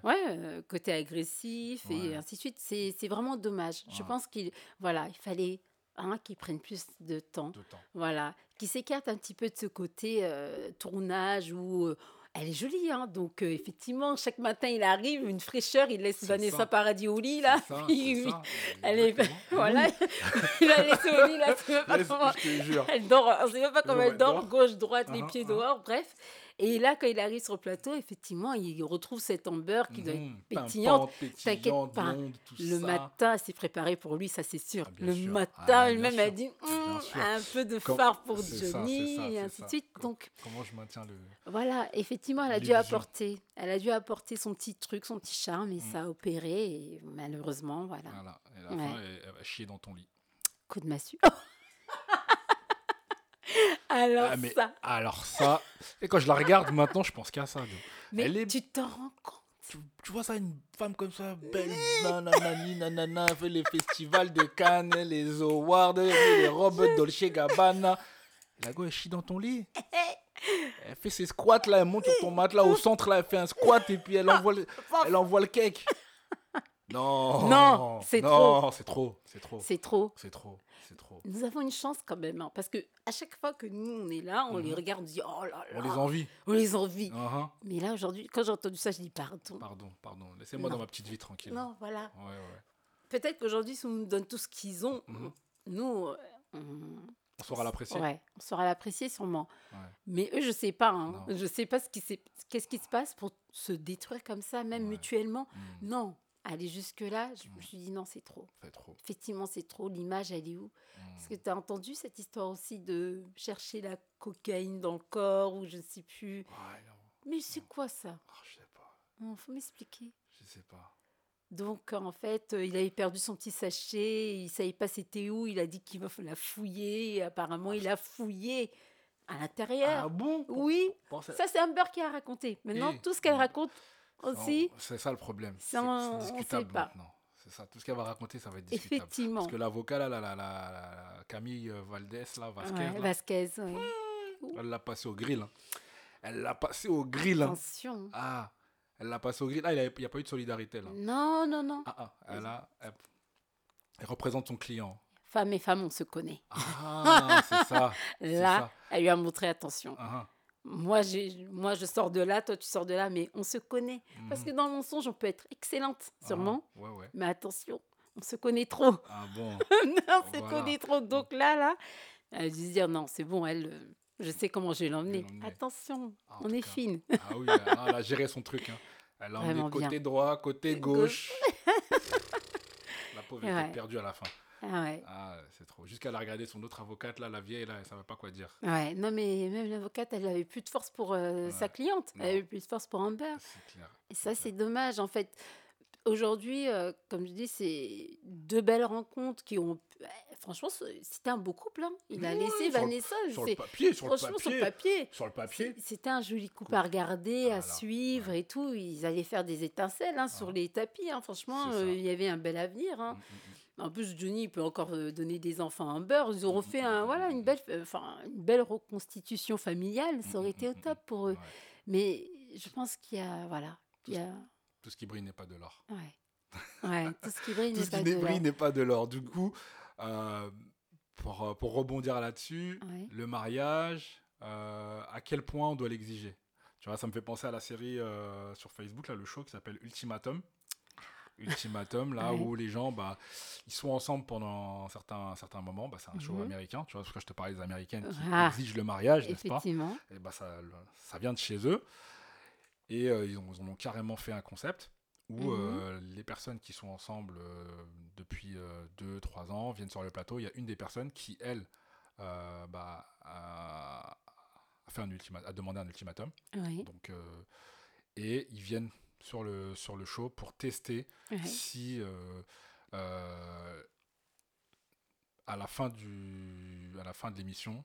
Ouais. Euh, côté agressif et ainsi de suite. C'est vraiment dommage. Je pense qu'il voilà, il fallait hein, qu'il prenne plus de temps. De temps. Voilà, qui s'écarte un petit peu de ce côté euh, tournage euh, elle est jolie, hein, donc euh, effectivement, chaque matin il arrive, une fraîcheur, il laisse Vanessa ça. Paradis au lit là. Ça, *laughs* ça. elle est, *laughs* voilà, *laughs* il la laisse au lit là, même pas Laisse- comment- Je te jure. elle dort, on sait même pas comment elle dort, gauche, droite, les Uh-huh, pieds uh-huh. dehors, bref. Et là, quand il arrive sur le plateau, effectivement, il retrouve cette amber qui doit être Mhm. pétillante. T'inquiète pas. Le matin, c'est préparé pour lui, ça c'est sûr. Ah, le matin, Ah, elle-même, elle dit sûr. un peu de phare pour Johnny, et ainsi de suite. Donc Comment je maintiens le. voilà, effectivement, elle a dû apporter, elle a dû apporter son petit truc, son petit charme, et Mm. ça a opéré. Et malheureusement, voilà, Voilà. Et la Ouais. fin, elle, elle va chier dans ton lit. coup de massue. *laughs* Alors Ah, mais- ça, Alors ça. Et quand je la regarde maintenant, je pense qu'à ça. donc. mais elle est- tu t'en rends compte? Tu, tu vois ça, une femme comme ça, belle, nanani, nanana, elle fait les festivals de Cannes, les awards, les robes Dolce Gabbana. La go, elle chie dans ton lit. *laughs* Elle fait ses squats là, elle monte sur ton matelas au centre là, elle fait un squat et puis elle envoie le, elle envoie le cake. Non. Non, c'est trop. C'est trop. C'est trop. C'est trop. C'est trop. Nous avons une chance quand même, hein, parce que à chaque fois que nous on est là, on les Mhm. regarde, on dit oh là là, On les envie. on les envie. Uh-huh. Mais là aujourd'hui, quand j'ai entendu ça, je dis pardon. Pardon, pardon. Laissez-moi dans ma petite vie tranquille. Non, voilà. Ouais, ouais. Peut-être qu'aujourd'hui, si on nous donne tout ce qu'ils ont, Mhm. nous, euh, on, On saura l'apprécier. ouais, on saura l'apprécier sûrement. Ouais. Mais eux, je sais pas. Hein. Je sais pas ce qui qu'est-ce qui se passe pour se détruire comme ça, même Ouais. mutuellement. Mm, Non, aller jusque là, je Mhm. me suis dit non, c'est trop. c'est trop. Effectivement, c'est trop. L'image, elle est où? Est-ce que tu as entendu cette histoire aussi de chercher la cocaïne dans le corps ou je ne sais plus? Ouais, non. Mais c'est quoi ça? Ah, je sais pas. Il faut m'expliquer. Je sais pas. Donc, en fait, euh, il avait perdu son petit sachet, il savait pas c'était où, il a dit qu'il va la fouiller, et apparemment, il a fouillé à l'intérieur. Ah bon? Oui, Bon, ça- ça, c'est Amber qui a raconté. Maintenant, Et- tout ce qu'elle raconte aussi, C'est ça le problème. C'est discutable maintenant. C'est ça. Tout ce qu'elle va raconter, ça va être discutable. effectivement. Parce que l'avocat, là, la, la, la- Camille euh, Valdez, là, Vasquez, Ouais, là, Vasquez, ouais. elle l'a passé au grill. hein. Elle l'a passé au grill. hein. Attention. Ah, elle l'a passé au grill. Ah, il n'y a pas eu de solidarité, là. Non, non, non. Ah, ah, elle, a, elle, elle représente son client. Femme et femme, on se connaît. Ah, c'est ça. *laughs* Là, ça. elle lui a montré attention. Ah, ah. Moi, j'ai, moi, je sors de là, toi, tu sors de là, mais on se connaît. Parce que dans le mensonge, on peut être excellente, Ah, sûrement. Ouais, ouais. Mais attention, on se connaît trop. Ah bon. *laughs* on se Voilà. connaît trop. Donc là, là, elle a dû se dire non, c'est bon, elle, euh, je sais comment je vais l'emmener. Attention, Ah, on est cas. fine. Ah oui, elle a, elle a géré son truc. hein. Elle a emmené côté bien. droit, côté Gauche. La pauvre Ouais. était perdue à la fin. Ah ouais. Ah, c'est trop. Jusqu'à la regarder son autre avocate, là, la vieille, là, elle savait pas quoi dire. Ouais, non, mais même l'avocate, elle avait plus de force pour euh, sa cliente. Non. Elle avait plus de force pour Amber. C'est clair. Et ça, c'est dommage. En fait, aujourd'hui, euh, comme je dis, c'est deux belles rencontres qui ont. franchement, c'était un beau couple. hein. Il a laissé sur le- Vanessa. Sur le papier, sur le franchement, papier. sur le papier. Sur le papier. C'était un joli couple à regarder, à Voilà, suivre et tout. Ils allaient faire des étincelles hein, sur Ah. les tapis. hein. Franchement, euh, il y avait un bel avenir. hein. Mm, mm, En plus, Johnny il peut encore euh, donner des enfants à Amber. Ils auront fait un, voilà, une, belle, euh, enfin, une belle reconstitution familiale. Ça aurait été au *laughs* top pour eux. Ouais. Mais je pense qu'il y a. Voilà. Il y a. Tout ce qui brille n'est pas de l'or. Ouais. Ouais, tout ce qui brille *laughs* Tout n'est pas qui de brille l'or. n'est pas de l'or. Du coup, euh, pour, pour rebondir là-dessus, Ouais. le mariage, euh, à quel point on doit l'exiger? Tu vois, ça me fait penser à la série euh, sur Facebook, là, le show qui s'appelle Ultimatum. Ultimatum, là Ouais. où les gens, bah, ils sont ensemble pendant un certain, un certain moment. Bah, c'est un show Mhm. américain, tu vois, parce que je te parlais des Américaines qui Ah. exigent le mariage, n'est-ce pas? et bah ça, ça vient de chez eux. Et euh, ils, ont, ils en ont carrément fait un concept où Mhm. euh, les personnes qui sont ensemble euh, depuis 2-3 ans viennent sur le plateau. Il y a une des personnes qui, elle, bah, a, a fait un a demandé un ultimatum. Oui. Donc, et ils viennent sur le, sur le show pour tester Ouais. si euh, euh, à la fin du à la fin de l'émission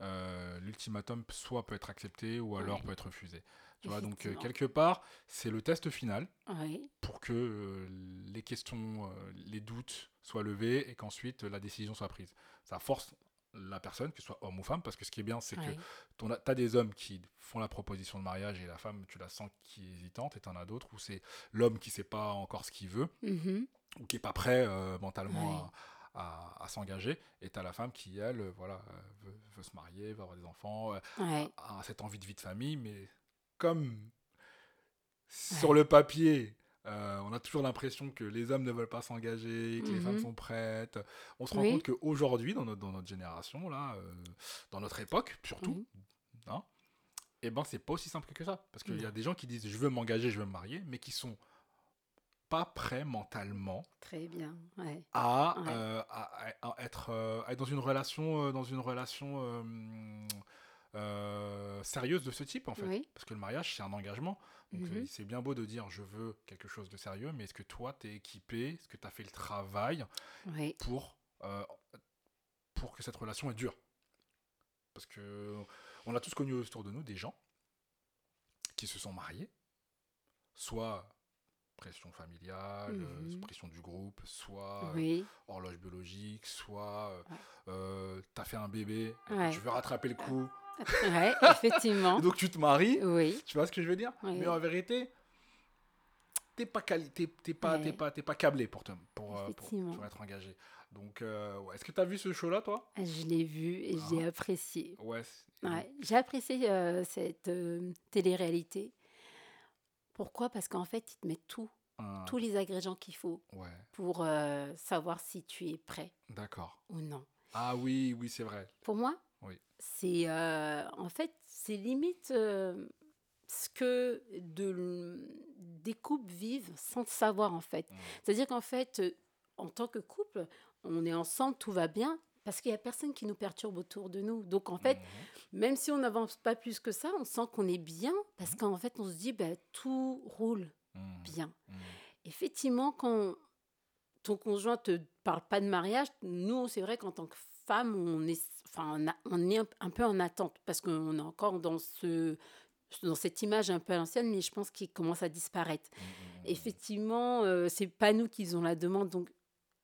euh, l'ultimatum soit peut être accepté ou alors Ouais. peut être refusé tu vois donc euh, quelque part c'est le test final pour que euh, les questions les doutes soient levés et qu'ensuite la décision soit prise ça force la personne que ce soit homme ou femme parce que ce qui est bien c'est ouais. que tu as des hommes qui font la proposition de mariage et la femme tu la sens qui est hésitante et tu en as d'autres où c'est l'homme qui sait pas encore ce qu'il veut Mhm. ou qui est pas prêt euh, mentalement Ouais. à, à- à s'engager et tu as la femme qui elle euh, voilà euh, veut, veut se marier veut avoir des enfants a cette envie de vie de famille mais comme sur le papier euh, on a toujours l'impression que les hommes ne veulent pas s'engager, que les femmes Mhm. sont prêtes. On se rend Oui. compte qu'aujourd'hui, dans notre, dans notre génération, là, euh, dans notre époque, surtout, Oui. hein, eh ben, c'est pas aussi simple que ça. Parce qu'il y a des gens qui disent je veux m'engager, je veux me marier, mais qui sont pas prêts mentalement Très bien. Ouais. à, Ouais. euh, à- à- à être, à être dans une relation, dans une relation euh, sérieuse de ce type en fait. Oui. Parce que le mariage c'est un engagement. Donc Mhm. euh, c'est bien beau de dire je veux quelque chose de sérieux, mais est-ce que toi tu es équipé, est-ce que tu as fait le travail Oui. pour, euh, pour que cette relation est dure Parce que on a tous connu autour de nous des gens qui se sont mariés, soit pression familiale, Mhm. pression du groupe, soit euh, horloge biologique, soit euh, Ouais. euh, t'as fait un bébé, Ouais. tu veux rattraper le coup, Ouais, *laughs* effectivement. donc tu te maries, Oui. tu vois ce que je veux dire? Mais en vérité, t'es pas, quali- pas, t'es Ouais. pas, t'es pas câblé pour, te, pour, euh, pour, Effectivement. pour être engagé. Donc, euh, ouais. est-ce que t'as vu ce show-là, toi? Je l'ai vu et Ah. j'ai apprécié. Ouais. j'ai apprécié euh, cette euh, télé-réalité. Pourquoi? Parce qu'en fait, ils te mettent tout, un- tous les ingrédients qu'il faut pour savoir si tu es prêt d'accord. ou non. Ah oui, oui, c'est vrai. Pour moi. C'est euh, en fait, c'est limite euh, ce que de, des couples vivent sans le savoir en fait. Mm. C'est-à-dire qu'en fait, euh, en tant que couple, on est ensemble, tout va bien. Parce qu'il n'y a personne qui nous perturbe autour de nous. Donc, en fait, Mhm. même si on n'avance pas plus que ça, on sent qu'on est bien. Parce qu'en fait, on se dit, ben, tout roule bien. Effectivement, quand ton conjoint te parle pas de mariage, nous, c'est vrai qu'en tant que femme, on est, enfin, on, a- on est un, un peu en attente parce qu'on est encore dans ce dans cette image un peu à l'ancienne, mais je pense qu'il commence à disparaître. Mhm. Effectivement, euh, c'est pas nous qui faisons la demande, donc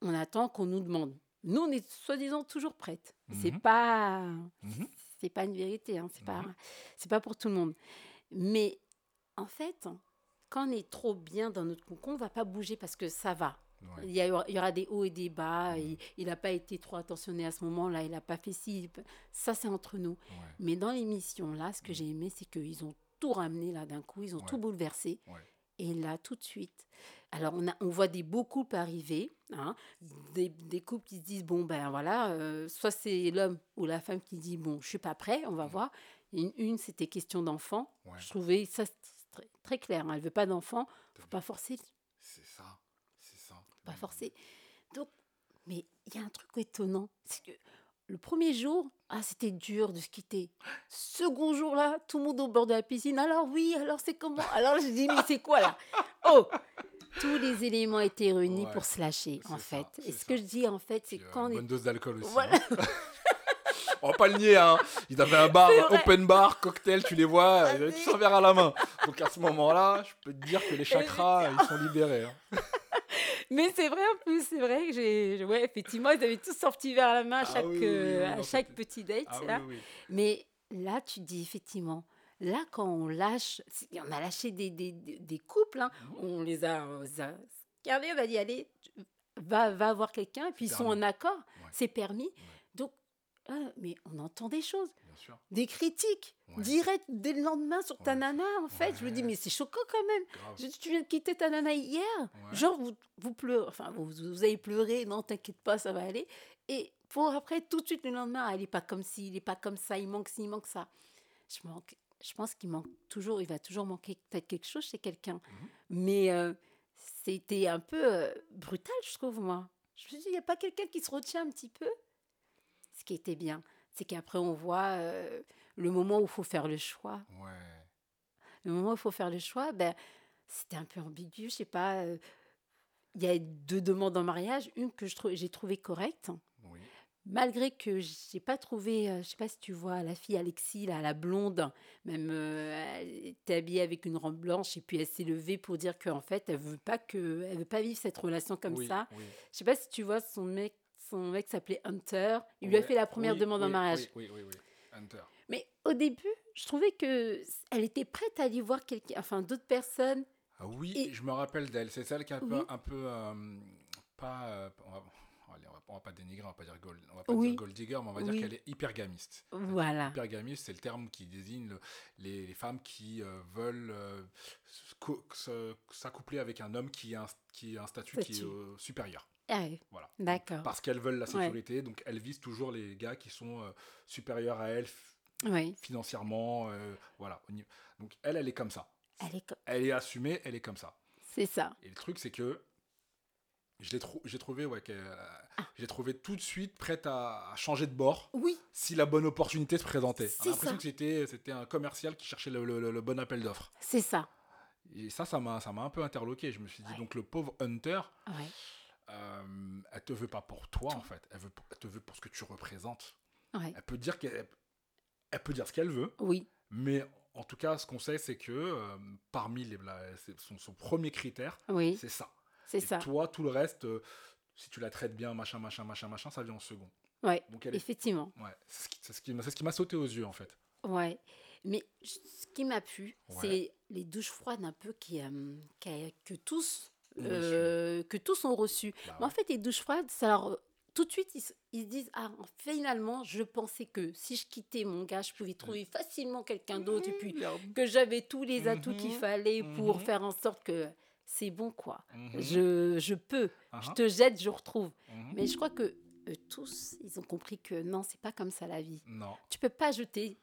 on attend qu'on nous demande. Nous, on est soi-disant toujours prêtes. C'est Mhm. pas c'est pas une vérité, hein, c'est pas c'est pas pour tout le monde. Mais en fait, quand on est trop bien dans notre cocon, on va pas bouger parce que ça va. Ouais. Il y, a- il y aura des hauts et des bas. Il n'a pas été trop attentionné à ce moment-là. Il n'a pas fait ci. Ça, c'est entre nous. Ouais. Mais dans l'émission, là, ce que Mhm. j'ai aimé, c'est qu'ils ont tout ramené là d'un coup. Ils ont Ouais. tout bouleversé. Et là, tout de suite. Alors, on, a, on voit des beaux couples arriver. hein, des, des couples qui se disent bon, ben voilà, euh, soit c'est l'homme ou la femme qui dit bon, je suis pas prêt, on va Mhm. voir. Une, une, c'était question d'enfant. Je trouvais ça très, très clair. hein, Elle veut pas d'enfant. Faut pas forcer. C'est ça. C'est ça. Pas forcé. Donc, mais il y a un truc étonnant, c'est que le premier jour, ah, c'était dur de se quitter. Second jour là, tout le monde au bord de la piscine. Alors oui, alors c'est comment? Alors je dis mais c'est quoi là? Oh, tous les éléments étaient réunis Ouais, pour se lâcher en fait. ça, Et ce que je dis en fait, c'est euh, quand une est bonne dose d'alcool aussi. voilà, hein. *laughs* On va pas le nier, hein. Ils avaient un *laughs* bar, open bar, cocktail, tu les vois, ils avaient tous un verre à la main. Donc à ce moment-là, je peux te dire que les *laughs* chakras, ils sont libérés. hein. Mais c'est vrai en plus, c'est vrai que j'ai, ouais, effectivement, ils avaient tous sorti vers la main à Ah chaque, oui, oui, oui, euh, oui, à chaque c'était- petit date. Ah là. Mais là, tu dis effectivement, là, quand on lâche, on a lâché des, des, des- couples, hein, Mhm. on les a, on les a scannés, on a dit, allez, va, va voir quelqu'un, et puis ils sont en accord, Ouais. c'est permis. Donc, ah, mais on entend des choses, sûr. des critiques, Ouais. directes dès le lendemain sur ta Ouais. nana, en fait. Je me dis, mais c'est choquant quand même. Je- tu viens de quitter ta nana hier. Genre, vous, vous pleurez, enfin, vous, vous avez pleuré, non, t'inquiète pas, ça va aller. Et pour après, tout de suite, le lendemain, ah, il n'est pas comme ci, il n'est pas comme ça, il manque ci, il manque ça. Je, manque, je pense qu'il manque toujours, il va toujours manquer peut-être quelque chose chez quelqu'un. Mhm. Mais euh, c'était un peu euh, brutal, je trouve, moi. Je me suis dit, il n'y a pas quelqu'un qui se retient un petit peu Ce qui était bien, c'est qu'après, on voit euh, le moment où il faut faire le choix Ouais. le moment où il faut faire le choix, ben, c'était un peu ambigu, je sais pas. euh, Il y a deux demandes en mariage, une que j'ai trouvée correcte, Oui. malgré que j'ai pas trouvé, euh, je sais pas si tu vois la fille Alexis, là, la blonde, même euh, elle était habillée avec une robe blanche et puis elle s'est levée pour dire qu'en fait elle veut pas que, elle veut pas vivre cette relation comme Oui, ça. oui. Je sais pas si tu vois son mec, son mec s'appelait Hunter. Il lui a fait la première oui, demande en mariage. Oui, oui, oui. Hunter. Mais au début, je trouvais que elle était prête à aller voir quelqu'un, enfin d'autres personnes. Ah oui, Et- je me rappelle d'elle. C'est celle qui est un peu, un peu euh, pas. euh, on, va, allez, on, va, on va pas dénigrer, on va pas dire gold, on va pas dire gold digger, mais on va dire qu'elle est hypergamiste. Voilà. Hypergamiste, c'est le terme qui désigne le- les, les femmes qui euh, veulent s'accoupler avec un homme qui a un, qui a un statut qui est supérieur. Ah oui, Voilà. D'accord. Parce qu'elles veulent la Ouais. sécurité, donc elles visent toujours les gars qui sont euh, supérieurs à elles Oui, financièrement. euh, voilà. Donc elle, elle est comme ça. elle est co- Elle est assumée, elle est comme ça. c'est ça. Et le truc, c'est que je l'ai trou- trouvé, ouais, euh, Ah. j'ai trouvé tout de suite prête à, à changer de bord Oui, si la bonne opportunité se présentait. J'ai l'impression que c'était, c'était un commercial qui cherchait le, le- le- le bon appel d'offres. c'est ça. Et ça, ça m'a, ça m'a un peu interloqué. Je me suis dit, Ouais. donc le pauvre Hunter, Ouais. Euh, elle te veut pas pour toi, en fait. Elle, veut, elle te veut pour ce que tu représentes. Ouais. Elle peut dire qu'elle, elle peut dire ce qu'elle veut, Oui, mais en tout cas, ce qu'on sait, c'est que euh, parmi les, la- son, son premier critère, oui, c'est ça. c'est ça. toi, tout le reste, euh, si tu la traites bien, machin, machin, machin, machin, ça vient en second. Ouais, Donc elle est... effectivement. ouais, c'est ce qui, ce qui m'a- sauté aux yeux, en fait. Ouais. Mais ce qui m'a plu, Ouais. c'est les douches froides un peu qui, euh, qui- que tous euh, que tous ont reçu. Bah Mais en fait, les douches froides, ça leur- tout de suite, ils, se- ils se disent Ah, finalement, je pensais que si je quittais mon gars, je pouvais trouver facilement quelqu'un d'autre et puis que j'avais tous les atouts qu'il fallait pour faire en sorte que c'est bon, quoi. Je, je peux, uh-huh, je te jette, je retrouve. Mais je crois que eux tous, ils ont compris que non, c'est pas comme ça la vie. Non. Tu peux pas jeter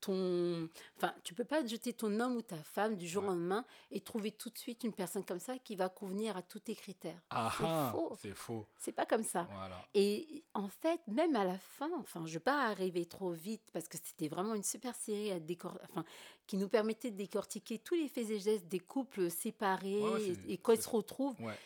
ton, enfin, tu peux pas jeter ton homme ou ta femme du jour Ouais. au lendemain et trouver tout de suite une personne comme ça qui va convenir à tous tes critères. Ah, c'est ah, faux. c'est faux. C'est pas comme ça. Voilà. Et en fait, même à la fin, enfin, je vais pas arriver trop vite parce que c'était vraiment une super série à décor... enfin, qui nous permettait de décortiquer tous les faits et gestes des couples séparés Ouais, ouais, et, et quand ils se retrouvent. Ouais.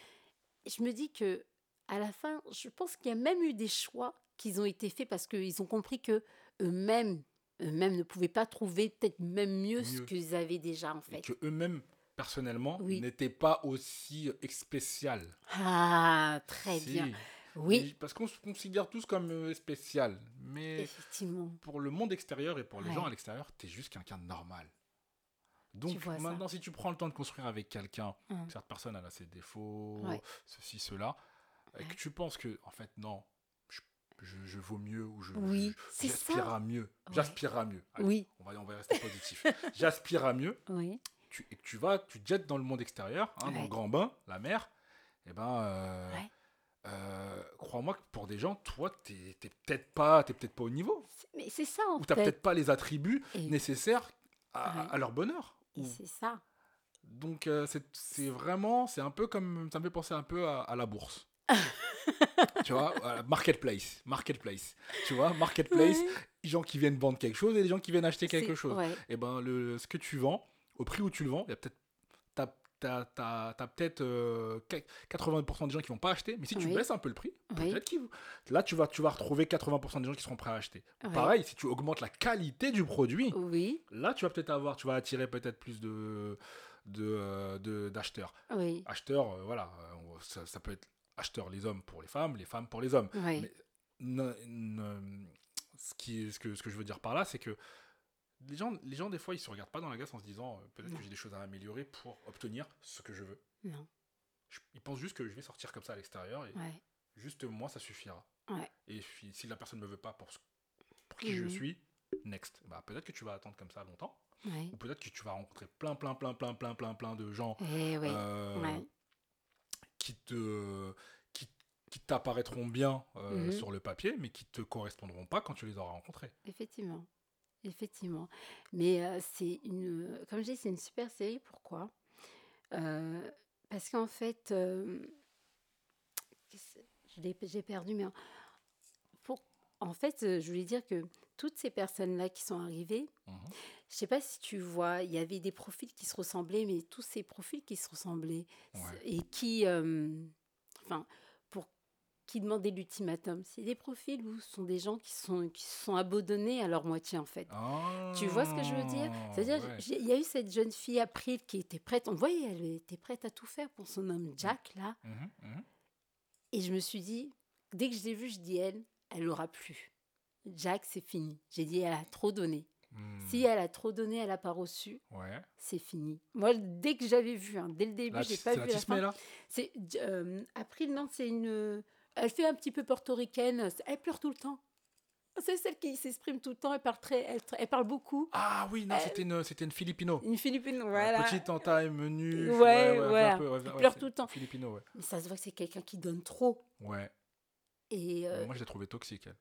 Je me dis que à la fin, je pense qu'il y a même eu des choix qui ont été faits parce qu'ils ont compris que eux-mêmes, eux-mêmes ne pouvaient pas trouver peut-être même mieux, ce Mieux. qu'ils avaient déjà en Et fait. que eux-mêmes, personnellement, Oui. n'étaient pas aussi spécial. Ah, très bien. Oui, Parce qu'on se considère tous comme euh, spécial. Mais effectivement. pour le monde extérieur et pour les Ouais. gens à l'extérieur, t'es juste quelqu'un de normal. Donc ça. maintenant, si tu prends le temps de construire avec quelqu'un, Hum. cette personne elle a ses défauts, Ouais. ceci, cela, et que tu penses que, en fait, non, je, je, vaux mieux ou je, Oui, je- j'aspire ça. à mieux. Ouais. J'aspire à mieux. Allez, Oui, on, va, on va rester positif. *laughs* J'aspire à mieux. oui, Tu, et que tu vas, tu te jettes dans le monde extérieur, hein, dans le grand bain, la mer, et ben, euh, Ouais. euh, crois-moi que pour des gens, toi, t'es t'es peut-être pas, t'es peut-être pas au niveau, mais c'est ça en ou t'as fait. peut-être pas les attributs Et, nécessaires à, leur bonheur. et Ou- c'est ça. Donc euh, c'est c'est vraiment, c'est un peu comme, ça me fait penser un peu à, à la bourse. Tu vois, la marketplace, marketplace. Tu vois, marketplace, Ouais. gens qui viennent vendre quelque chose et les gens qui viennent acheter quelque chose. ouais. Et ben le, ce que tu vends, au prix où tu le vends, il y a peut-être t'as, t'as, t'as- t'as peut-être euh, qu- 80% des gens qui vont pas acheter, mais si tu Oui. baisses un peu le prix, Oui. là tu vas tu vas retrouver 80% des gens qui seront prêts à acheter. Pareil, si tu augmentes la qualité du produit, là tu vas peut-être avoir, tu vas attirer peut-être plus de de, euh, de- d'acheteurs. Acheteurs, euh, voilà, euh, ça peut être acheteurs les hommes pour les femmes, les femmes pour les hommes. oui. Mais ne- ne- ce, qui, ce, que, ce que je veux dire par là, c'est que les gens, les gens, des fois, ils se regardent pas dans la glace en se disant euh, peut-être que j'ai des choses à améliorer pour obtenir ce que je veux. Non, Je- ils pensent juste que je vais sortir comme ça à l'extérieur et ouais, juste moi, ça suffira. Ouais. Et si la personne ne me veut pas pour, ce- pour qui je Mhm. suis, next. Bah, peut-être que tu vas attendre comme ça longtemps, ouais. ou peut-être que tu vas rencontrer plein, plein, plein, plein, plein, plein, plein de gens Eh euh. Qui te qui, qui t'apparaîtront bien euh, Mhm. sur le papier, mais qui te correspondront pas quand tu les auras rencontrés. Effectivement. Effectivement. Mais euh, c'est une. Comme je dis, c'est une super série. Pourquoi? Euh, Parce qu'en fait. J'ai perdu, mais. en- Pour, en fait, je voulais dire que toutes ces personnes-là qui sont arrivées, Mhm. je sais pas si tu vois, il y avait des profils qui se ressemblaient, mais tous ces profils qui se ressemblaient Ouais. et qui, euh, enfin, pour qui demandaient l'ultimatum, c'est des profils où ce sont des gens qui sont qui se sont abandonnés à leur moitié en fait. Tu vois ce que je veux dire? C'est-à-dire, Ah, ouais. j'ai- il y a eu cette jeune fille April qui était prête, on voyait, elle était prête à tout faire pour son homme Jack là, Mhm, mhm. et je me suis dit, dès que je l'ai vue, je dis elle, elle aura plus. Jack, c'est fini. J'ai dit, elle a trop donné. Hmm. Si elle a trop donné, elle n'a pas reçu, Ouais. c'est fini. Moi, dès que j'avais vu, hein, dès le début, j'ai pas vu la Tismé, fin. là C'est euh, April, non, c'est une. Elle fait un petit peu portoricaine. Elle pleure tout le temps. C'est celle qui s'exprime tout le temps. Elle parle très, elle, elle parle beaucoup. Ah oui, non, Euh, c'était une, c'était une Filipino. Une Euh, voilà. Petite en taille, menue. Ouais, ouais, ouais, pleure tout le temps. Filipino, ouais. Mais ça se voit que c'est quelqu'un qui donne trop. Ouais. Et euh, Moi, je l'ai trouvé toxique, elle.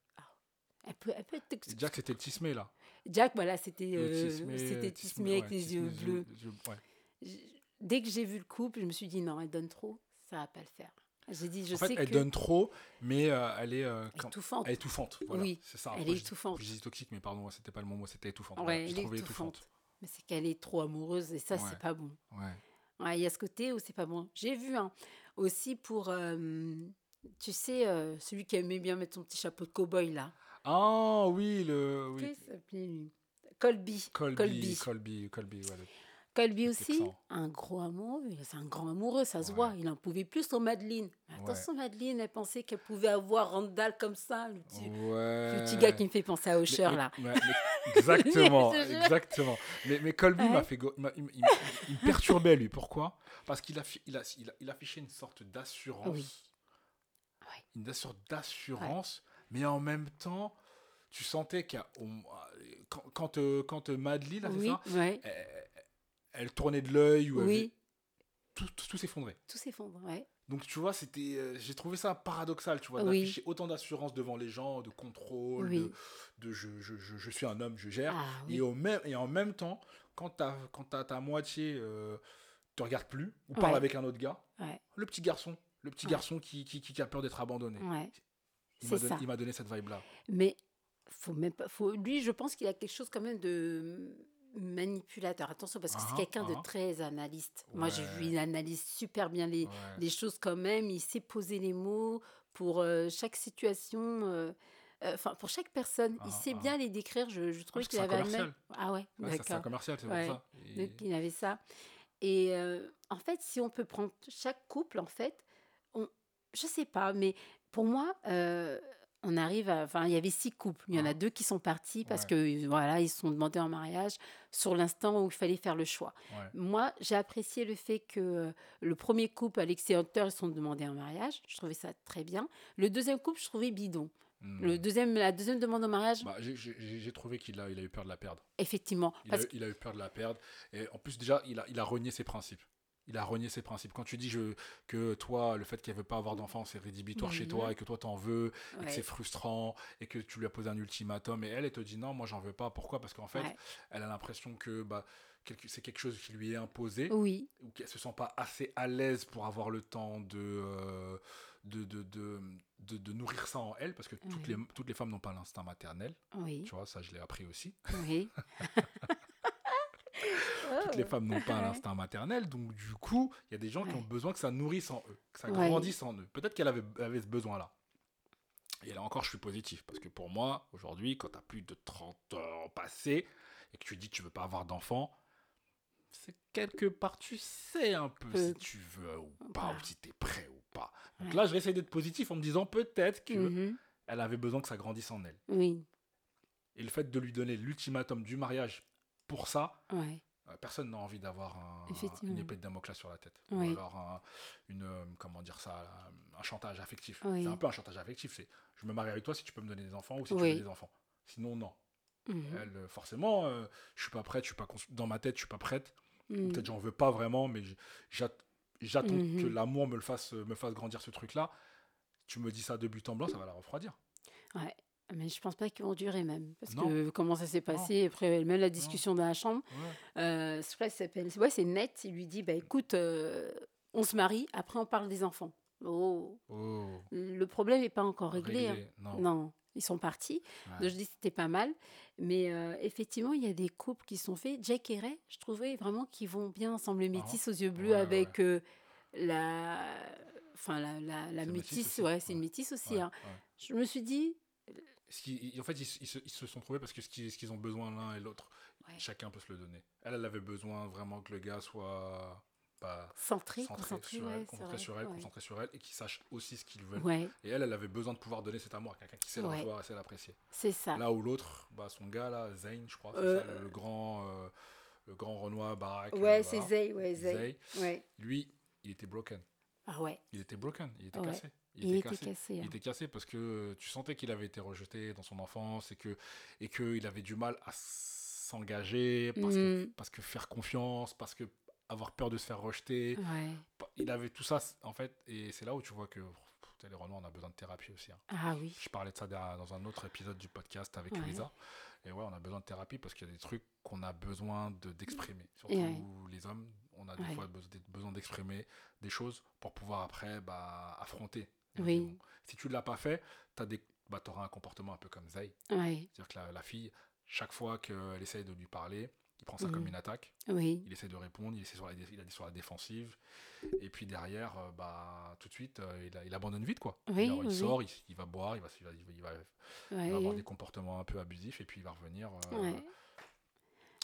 Elle, peut, elle peut être toxique. Jack, c'était le tismé, là. Jack, voilà, c'était Le euh, Tismé, avec ouais, les Tismé, yeux bleus. yeux- ouais. J- Dès que j'ai vu le couple, je me suis dit non, elle donne trop, ça va pas le faire. J'ai dit, je En fait, sais elle que donne trop, mais euh, elle est euh, quand- étouffante. elle est étouffante. Voilà, Oui, c'est ça. elle est je- étouffante. Je dis toxique, mais pardon, c'était pas le mot, c'était étouffante. Ouais, Voilà, elle J'ai est étouffante. étouffante. Mais c'est qu'elle est trop amoureuse et ça, Ouais. c'est pas bon. Ouais. Ouais, Il y a ce côté où c'est pas bon. J'ai vu hein, aussi pour, euh, tu sais, euh, celui qui aimait bien mettre son petit chapeau de cow-boy là. Ah oui, le. Oui. Colby. Colby, Colby. Colby, Colby, ouais, le- Colby aussi, Texan. un gros amoureux. C'est un grand amoureux, ça se Ouais. voit. Il en pouvait plus sur Madeleine. Mais Ouais. attention, Madeleine, elle pensait qu'elle pouvait avoir Randall comme ça, le petit, Ouais. le petit gars qui me fait penser à Usher mais- là. mais- *laughs* mais- exactement, *laughs* exactement. Mais, mais Colby m'a fait, go- il, me perturbait lui. Pourquoi? Parce qu'il affi- il a, il a- il affichait une sorte d'assurance, Oui. Une sorte d'assurance, mais en même temps, tu sentais qu'il quand, quand, euh, quand euh, Madeleine, là, Oui, ça, ouais. elle, elle tournait de l'œil ou oui, tout, tout, tout s'effondrait. tout s'effondre. Ouais. Donc tu vois, c'était, euh, j'ai trouvé ça paradoxal, tu vois, Oui. d'afficher autant d'assurance devant les gens, de contrôle, Oui. de, de je, je, je, je suis un homme, je gère. Ah, oui. Et, au même, et en même temps, quand, ta quand ta, ta moitié euh, te regarde plus ou parle avec un autre gars, Ouais. le petit garçon, le petit Ouais. garçon qui, qui, qui a peur d'être abandonné, C'est donné, ça. il m'a donné cette vibe-là. Mais faut même pas, faut, lui, je pense qu'il a quelque chose quand même de manipulateur. Attention, parce que Ah, c'est quelqu'un de ah. très analyste. Moi, j'ai vu, il analyse super bien les, Ouais. les choses quand même. Il sait poser les mots pour euh, chaque situation. euh, euh, Enfin, pour chaque personne, Ah, il sait ah. bien les décrire. Je, je trouvais qu'il avait un même- commercial. Ah ouais, Ouais, ça, c'est un d'accord. commercial, c'est Ouais. ça. Et- Donc, il avait ça. Et euh, en fait, si on peut prendre chaque couple, en fait, on, je sais pas, mais pour moi, euh, on arrive à. Enfin, il y avait six couples. Il y en a Ah. deux qui sont partis parce Ouais. que, voilà, ils se sont demandés en mariage sur l'instant où il fallait faire le choix. ouais. Moi, j'ai apprécié le fait que euh, le premier couple, Alexis et Hunter, ils se sont demandés en mariage. Je trouvais ça très bien. Le deuxième couple, je trouvais bidon. Hmm. Le deuxième, la deuxième demande en mariage, Bah, j'ai- trouvé qu'il a, il a eu peur de la perdre. effectivement. Il, Parce a, il a eu peur de la perdre. Et en plus, déjà, il a, il a renié ses principes. Il a renié ses principes. Quand tu dis je, que toi, le fait qu'elle veut pas avoir d'enfant, c'est rédhibitoire chez Mhm. toi et que toi, t'en veux, et que c'est frustrant, et que tu lui as posé un ultimatum, et elle, elle te dit non, moi, j'en veux pas. Pourquoi? Parce qu'en fait, Ouais. elle a l'impression que bah, c'est quelque chose qui lui est imposé, Oui, ou qu'elle se sent pas assez à l'aise pour avoir le temps de, euh, de, de, de, de- de nourrir ça en elle, parce que toutes, Oui. les, toutes les femmes n'ont pas l'instinct maternel. oui, Tu vois, ça, je l'ai appris aussi. oui. *laughs* toutes les femmes n'ont pas l'instinct maternel, donc du coup, il y a des gens qui ont besoin que ça nourrisse en eux, que ça grandisse en eux. Peut-être qu'elle avait, avait ce besoin-là. Et là encore, je suis positif, parce que pour moi, aujourd'hui, quand tu as plus de 30 ans passés, et que tu dis que tu veux pas avoir d'enfant, c'est quelque part, tu sais un peu si tu veux ou pas, voilà. ou si tu es prêt ou pas. Donc Ouais. là, je vais essayer d'être positif en me disant peut-être qu'elle Mhm. avait besoin que ça grandisse en elle. Oui, Et le fait de lui donner l'ultimatum du mariage pour ça, ouais. Euh, Personne n'a envie d'avoir un- une épée de Damoclès sur la tête. Oui. Ou alors un, une, euh, comment dire ça, un chantage affectif. Oui. C'est un peu un chantage affectif. C'est je me marie avec toi si tu peux me donner des enfants ou si tu veux des enfants. Sinon, non. Mhm. Elle, euh, forcément, euh, je suis pas prête, je suis pas dans ma tête, je suis pas prête. Mhm. Peut-être j'en veux pas vraiment, mais j'attends Mhm. que l'amour me le fasse, me fasse grandir ce truc-là. Tu me dis ça de but en blanc, ça va la refroidir. Ouais. Mais je pense pas qu'ils vont durer même. Parce Non. que comment ça s'est passé, après même la discussion dans la chambre, Ouais. euh, s'appelle. Ouais, c'est net. Il lui dit bah écoute, euh, on se marie, après on parle des enfants. Oh, Oh, le problème n'est pas encore réglé. hein. non. Non. ils sont partis. Ouais. Donc je dis que c'était pas mal. Mais euh, effectivement, il y a des couples qui sont faits. Jack et Ray, je trouvais vraiment qu'ils vont bien ensemble. Le métis aux yeux bleus Ouais, avec la. Enfin, la, la, la C'est métisse ouais, c'est une métisse aussi. Hein. Je me suis dit, Ce qui- en fait, ils, se- ils se, ils se sont trouvés parce que ce qu'ils ont besoin l'un et l'autre, Ouais. chacun peut se le donner. Elle, elle avait besoin vraiment que le gars soit bah, centré, centré concentré, sur elle, concentré sur elle, ouais. concentré sur elle, et qu'il sache aussi ce qu'il veut. Ouais, Et elle, elle avait besoin de pouvoir donner cet amour à quelqu'un qui sait le recevoir et sait l'apprécier. c'est ça. Là où l'autre, bah, son gars là, Zayn, je crois, c'est Euh, ça, le, le grand, euh, le grand Renoir baraque. ouais, euh, c'est. Zay, ouais, Zay. Zay. Ouais. Lui, il était broken. Ah ouais, Il était broken, il était Ouais. cassé. Il, était cassé. Il hein. était cassé parce que tu sentais qu'il avait été rejeté dans son enfance et que et qu'il avait du mal à s'engager parce, que, Mm. parce que faire confiance, parce que avoir peur de se faire rejeter. Ouais. Il avait tout ça en fait et c'est là où tu vois que pff, les Renois on a besoin de thérapie aussi. hein. Ah oui. Je parlais de ça dans un autre épisode du podcast avec Ouais. Lisa. Et ouais, on a besoin de thérapie parce qu'il y a des trucs qu'on a besoin de- d'exprimer. Surtout ouais. les hommes, on a des fois besoin besoin d'exprimer des choses pour pouvoir après bah, affronter. Oui. Si tu ne l'as pas fait, tu bah, auras un comportement un peu comme Zay. C'est-à-dire que la, la fille, chaque fois qu'elle essaye de lui parler, il prend ça comme Mhm. une attaque. Oui. Il essaie de répondre, il, essaie sur la, il a dit sur la défensive. Et puis derrière, euh, bah, tout de suite, euh, il, abandonne vite. Quoi. Oui, Alors, il sort, il, il va boire, il va, il va, il va- il va Ouais. avoir des comportements un peu abusifs et puis il va revenir. euh, Ouais.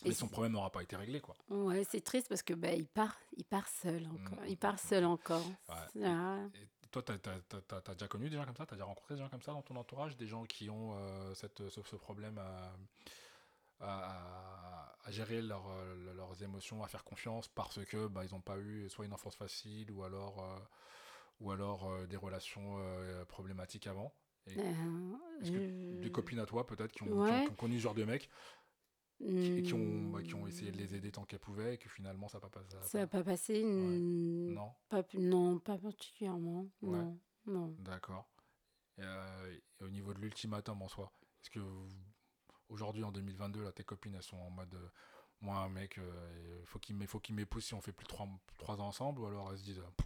Mais Et son problème n'aura pas été réglé. Quoi. Ouais, c'est triste parce que bah, il part, il part seul encore. Mm, Il part mm, seul encore. Ouais. Ah. Et toi, tu as, déjà connu des gens comme ça? Tu as déjà rencontré des gens comme ça dans ton entourage? Des gens qui ont euh, cette, ce, ce problème à, à- gérer leur, euh, leurs émotions, à faire confiance parce que bah, ils n'ont pas eu soit une enfance facile ou alors, euh, ou alors euh, des relations problématiques avant? Et que des copines à toi peut-être qui, ont- qui ont- Ouais. qui ont connu ce genre de mecs et qui ont, bah, qui ont Hmm, essayé de les aider tant qu'elles pouvaient et que finalement ça n'a pas passé. Ça n'a pas passé hmm, Non, pas, non, pas particulièrement. Ouais. Non, non. d'accord. Euh, et au niveau de l'ultimatum en soi, est-ce que aujourd'hui en 2022, là, tes copines elles sont en mode euh, moi un mec, il faut qu'il m'é- faut qu'il m'épouse si on fait plus de 3, ans ensemble ou alors elles se disent euh,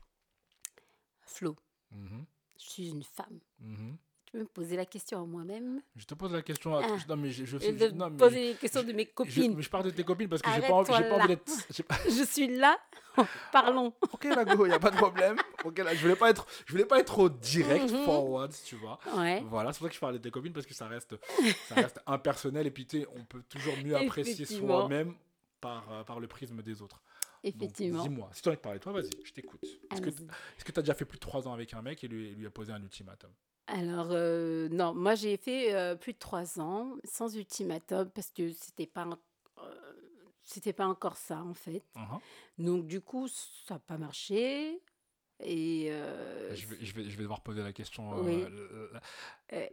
Flo, Mhm, je suis une femme. mhm. Tu peux me poser la question à moi-même Je te pose la question. À... Ah. Non mais je, je, je- non, mais poser les questions je- de mes je- copines. je parle de tes copines parce que j'ai pas, envie- pas envie d'être. *laughs* Je suis là. *laughs* Parlons. Ok, la go, y a pas de problème. Ok, là, je voulais pas être, je voulais pas être trop direct, Mhm. forward, tu vois. Ouais. Voilà, c'est pour ça que je parlais de tes copines parce que ça reste, ça reste *laughs* impersonnel et puis tu sais, on peut toujours mieux apprécier soi-même par, euh, par le prisme des autres. Effectivement. Dis-moi, si tu as envie de parler, toi, vas-y, je t'écoute. Est-ce que Allons-y. est-ce que tu as déjà fait plus de 3 ans avec un mec et lui, lui a posé un ultimatum? Alors, euh, non, moi j'ai fait euh, plus de trois ans sans ultimatum parce que c'était pas, en- euh, c'était pas encore ça en fait. Mhm. Donc, du coup, ça n'a pas marché. Et je, vais, je, vais, je vais devoir poser la question. Oui.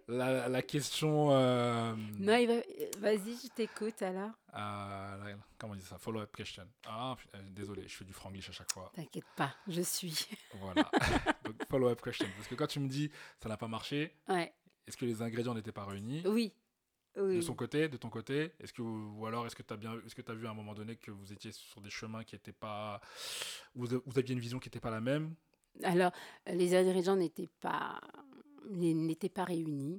la, la- la question. non, il va... vas-y, je t'écoute alors. la- comment on dit ça? Follow-up question. Ah, désolé, je fais du franglish à chaque fois. T'inquiète pas, je suis. Voilà. *laughs* Follow-up question. Parce que quand tu me dis ça n'a pas marché, Ouais, est-ce que les ingrédients n'étaient pas réunis? Oui. De son côté, de ton côté, est-ce que ou alors est-ce que tu as bien, est-ce que tu as vu à un moment donné que vous étiez sur des chemins qui étaient pas, vous, vous aviez une vision qui n'était pas la même? Alors, les ingrédients n'étaient pas, n'étaient pas réunis.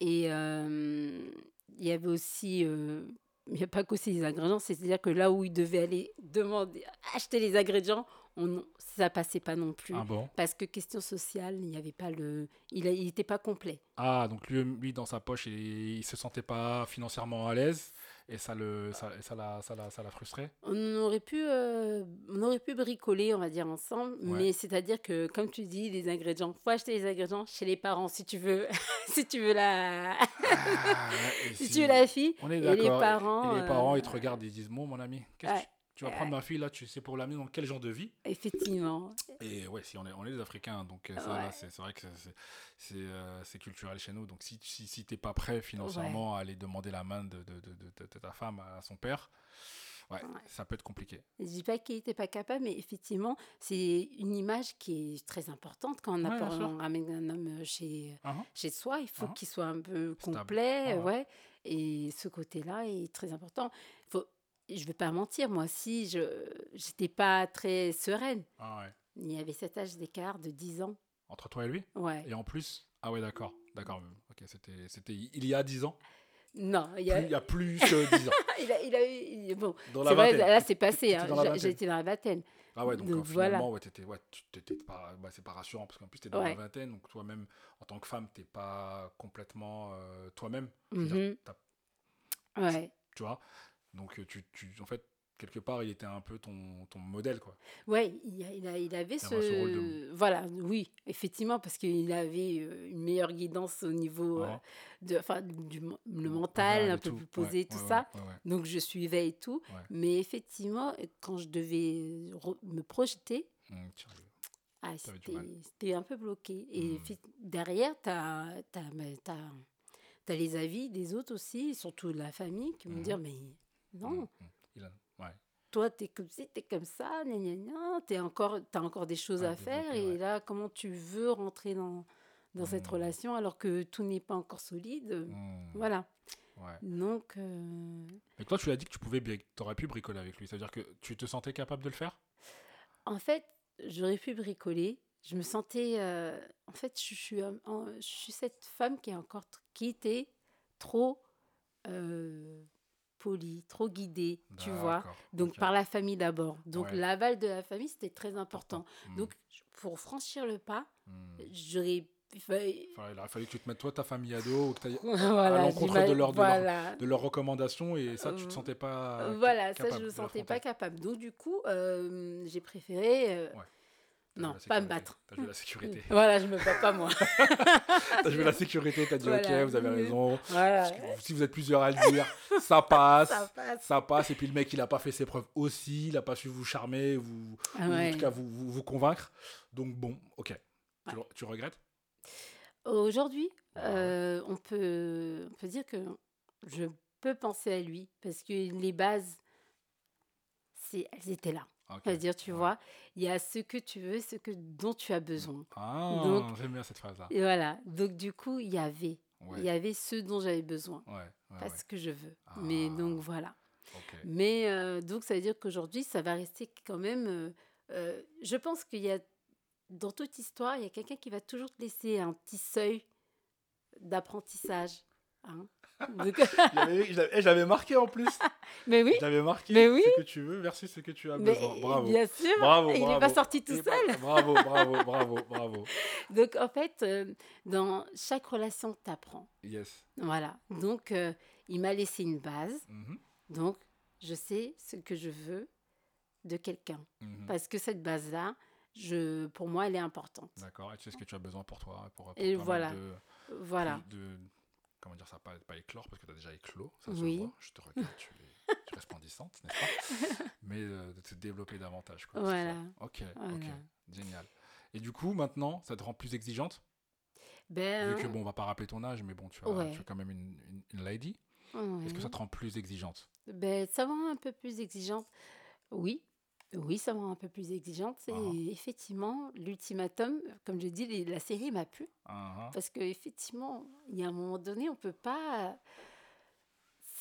Et euh, il y avait aussi, euh, il n'y a pas qu'aussi les ingrédients, c'est-à-dire que là où il devait aller demander, acheter les ingrédients, on, ça passait pas non plus. Ah bon? Parce que question sociale, il n'y avait pas le, il n'était pas complet. Ah donc lui, lui dans sa poche, il, il se sentait pas financièrement à l'aise et ça le, ça, ça l'a, ça l'a, ça l'a frustré? On aurait pu, euh, on aurait pu bricoler, on va dire ensemble, Ouais. mais c'est-à-dire que, comme tu dis, les ingrédients, faut acheter les ingrédients chez les parents si tu veux, *laughs* si tu veux la, Ah, si *laughs* si- tu veux la fille. On est et d'accord. les parents, Et les parents, euh, ils te regardent, ils disent, bon mon ami, qu'est-ce que tu, tu vas prendre ma fille là, tu sais pour l'amener dans quel genre de vie? Effectivement. Et ouais, si on est, on est des Africains, donc euh, ça, Ouais. c'est vrai que c'est- euh, c'est culturel chez nous. Donc si, si, si t'es pas prêt financièrement à aller demander la main de, de, de, de- de ta femme à son père, ouais, ça peut être compliqué. Je dis pas qu'il n'était pas capable, mais effectivement, c'est une image qui est très importante quand on, apporte- on ramène un homme chez, Mhm. chez soi. Il faut Mhm. qu'il soit un peu complet, ouais. ouais. Et ce côté-là est très important. Faut, je vais pas mentir, moi, si je j'étais pas très sereine, Ah ouais. il y avait cet âge d'écart de 10 ans. Entre toi et lui? Ouais. Et en plus, ah ouais, d'accord. D'accord. Ok, c'était, c'était il y a 10 ans? Non, il y Plus- a, Il y a plus que 10 ans. *laughs* il a, il a eu. il- Bon, Dans la vrai, là, c'est passé. Hein. J'étais dans la vingtaine. Ah ouais, donc, Donc, euh, voilà. finalement, ouais, t'étais, ouais, tu t'étais pas, bah, c'est pas rassurant parce qu'en plus t'es dans Ouais. la vingtaine, donc toi-même, en tant que femme, t'es pas complètement euh, toi-même. T'as- Ouais. Tu vois? Donc, euh, tu, tu, en fait, quelque part, il était un peu ton, ton modèle, quoi. Ouais, il, a- il, a- il avait ce rôle. Voilà, oui, effectivement, parce qu'il avait euh, une meilleure guidance au niveau euh, de, enfin, du le mental, un peu tout. plus posé, Ouais, tout ça. Donc je suivais et tout. Mais effectivement, quand je devais me projeter, tiens, ah, c'était un peu bloqué. Et effe- derrière, tu as, les avis des autres aussi, surtout de la famille, qui vont Mhm. dire, mais non. Il a- ouais. toi, tu es comme ci, comme ça, gna gna gna, tu as encore, t'as encore des choses Ouais, à faire. Et ouais. là, comment tu veux rentrer dans, dans cette Mhm. relation alors que tout n'est pas encore solide? Voilà. Donc, euh, Mais toi, tu l'as dit que tu pouvais, t'aurais pu bricoler avec lui. C'est-à-dire que tu te sentais capable de le faire? En fait, j'aurais pu bricoler. Je me sentais. euh, en fait, je suis, en- je suis cette femme qui est encore qui était trop euh, trop guidée, tu vois. Donc par la famille d'abord. Donc Ouais. l'aval de la famille, c'était très important. Hum, Donc je- pour franchir le pas, hum. j'aurais. il fallait- Enfin, il aurait fallu que tu te mettes toi, ta famille ado, ou que tu ailles *laughs* voilà, l'encontre de leur- de leur- voilà. de leurs recommandations, et ça, tu te Euh, sentais pas. Voilà, ça, capable je ne de me sentais pas capable. Donc, du coup, euh, j'ai préféré. euh, Ouais. Non, pas me battre. T'as joué la sécurité. *laughs* Voilà, je me bats pas, moi. *laughs* T'as joué la sécurité, t'as dit Voilà. ok, vous avez raison. voilà. Si vous êtes plusieurs à le dire, ça *laughs* passe. Ça passe. Ça passe, et puis le mec il a pas fait ses preuves aussi, il a pas su vous charmer, vous, Ah ou en tout cas vous, vous, vous convaincre. Donc bon, ok. Tu, Ouais. le- tu regrettes? Aujourd'hui, euh, on, peut, on peut dire que je peux penser à lui parce que les bases, elles étaient là. Ok. On va dire, tu Ouais. vois, il y a ce que tu veux, ce que, dont tu as besoin. Ah, Donc- j'aime bien cette phrase-là. Et voilà. Donc, du coup, il y avait. Ouais, Il y avait ce dont j'avais besoin. ouais, ouais, Pas ouais. ce que je veux. Mais Ah. donc, voilà. Mais euh, donc, ça veut dire qu'aujourd'hui, ça va rester quand même. euh, euh, je pense qu'il y a, dans toute histoire, il y a quelqu'un qui va toujours te laisser un petit seuil d'apprentissage. hein. *laughs* J'avais- Je l'avais- eh, marqué en plus. *laughs* mais oui, Je l'avais marqué. Mais oui. Ce que tu veux versus ce que tu as mais besoin. Bravo. bien sûr, Bravo, il n'est pas sorti tout bah, seul. Bravo, bravo, bravo, bravo. *laughs* Donc, en fait, euh, dans chaque relation, tu apprends. Yes. Voilà. Donc, euh, il m'a laissé une base. Mhm, Donc, je sais ce que je veux de quelqu'un. mhm. Parce que cette base-là, je, pour moi, elle est importante. D'accord. Et tu sais ce que tu as besoin pour toi, pour, pour Et voilà. de, Voilà. de- comment dire ça, pas, pas éclore parce que tu as déjà éclos, ça se Oui. voit. Je te regarde, tu es, tu es resplendissante, n'est-ce pas *laughs* Mais euh, de te développer davantage. Quoi, Voilà. Ok, ok, génial. Et du coup, maintenant, ça te rend plus exigeante? Ben, Vu que, bon, on va pas rappeler ton âge, mais bon, tu as, Ouais. tu as quand même une, une- une lady. ouais. Est-ce que ça te rend plus exigeante? Ben, ça me rend un peu plus exigeante. Oui, oui, ça me rend un peu plus exigeante. Et Ah. effectivement, l'ultimatum, comme je dis, les- la série m'a plu. Ah, Parce qu'effectivement, il y a un moment donné, on ne peut pas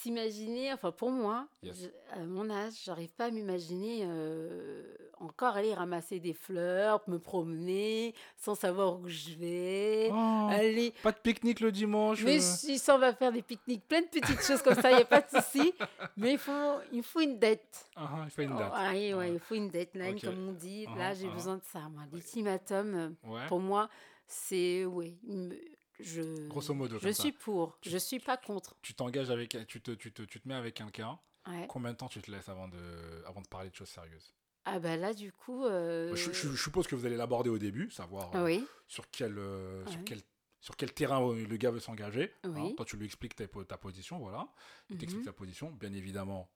s'imaginer, enfin pour moi, Yes. je- à mon âge, j'arrive pas à m'imaginer euh, encore aller ramasser des fleurs, me promener, sans savoir où je vais, Oh, aller Pas de pique-nique le dimanche mais euh, si ça, on va faire des pique-niques, plein de petites choses comme ça, il n'y a pas de souci. *laughs* Mais il faut, il faut une dette. ah, ah, il fait une Oh, ah oui, ouais, Ouais. il faut une deadline, Ok. comme on dit. Ah, Là, j'ai besoin de ça. L'ultimatum, Ouais. pour moi, c'est. Oui, me- je, Grosso modo, Je ça. suis pour. Je suis pas contre. Tu t'engages avec, tu te, tu te, tu te mets avec quelqu'un. Ouais. Combien de temps tu te laisses avant de, avant de parler de choses sérieuses? Ah, bah là, du coup. euh, je, je- je suppose que vous allez l'aborder au début, savoir ah euh, oui, sur, quel, euh, sur, quel, sur quel terrain le gars veut s'engager. hein. Toi, tu lui expliques ta, po- ta position, voilà. Il t'explique Mhm. ta position. Bien évidemment,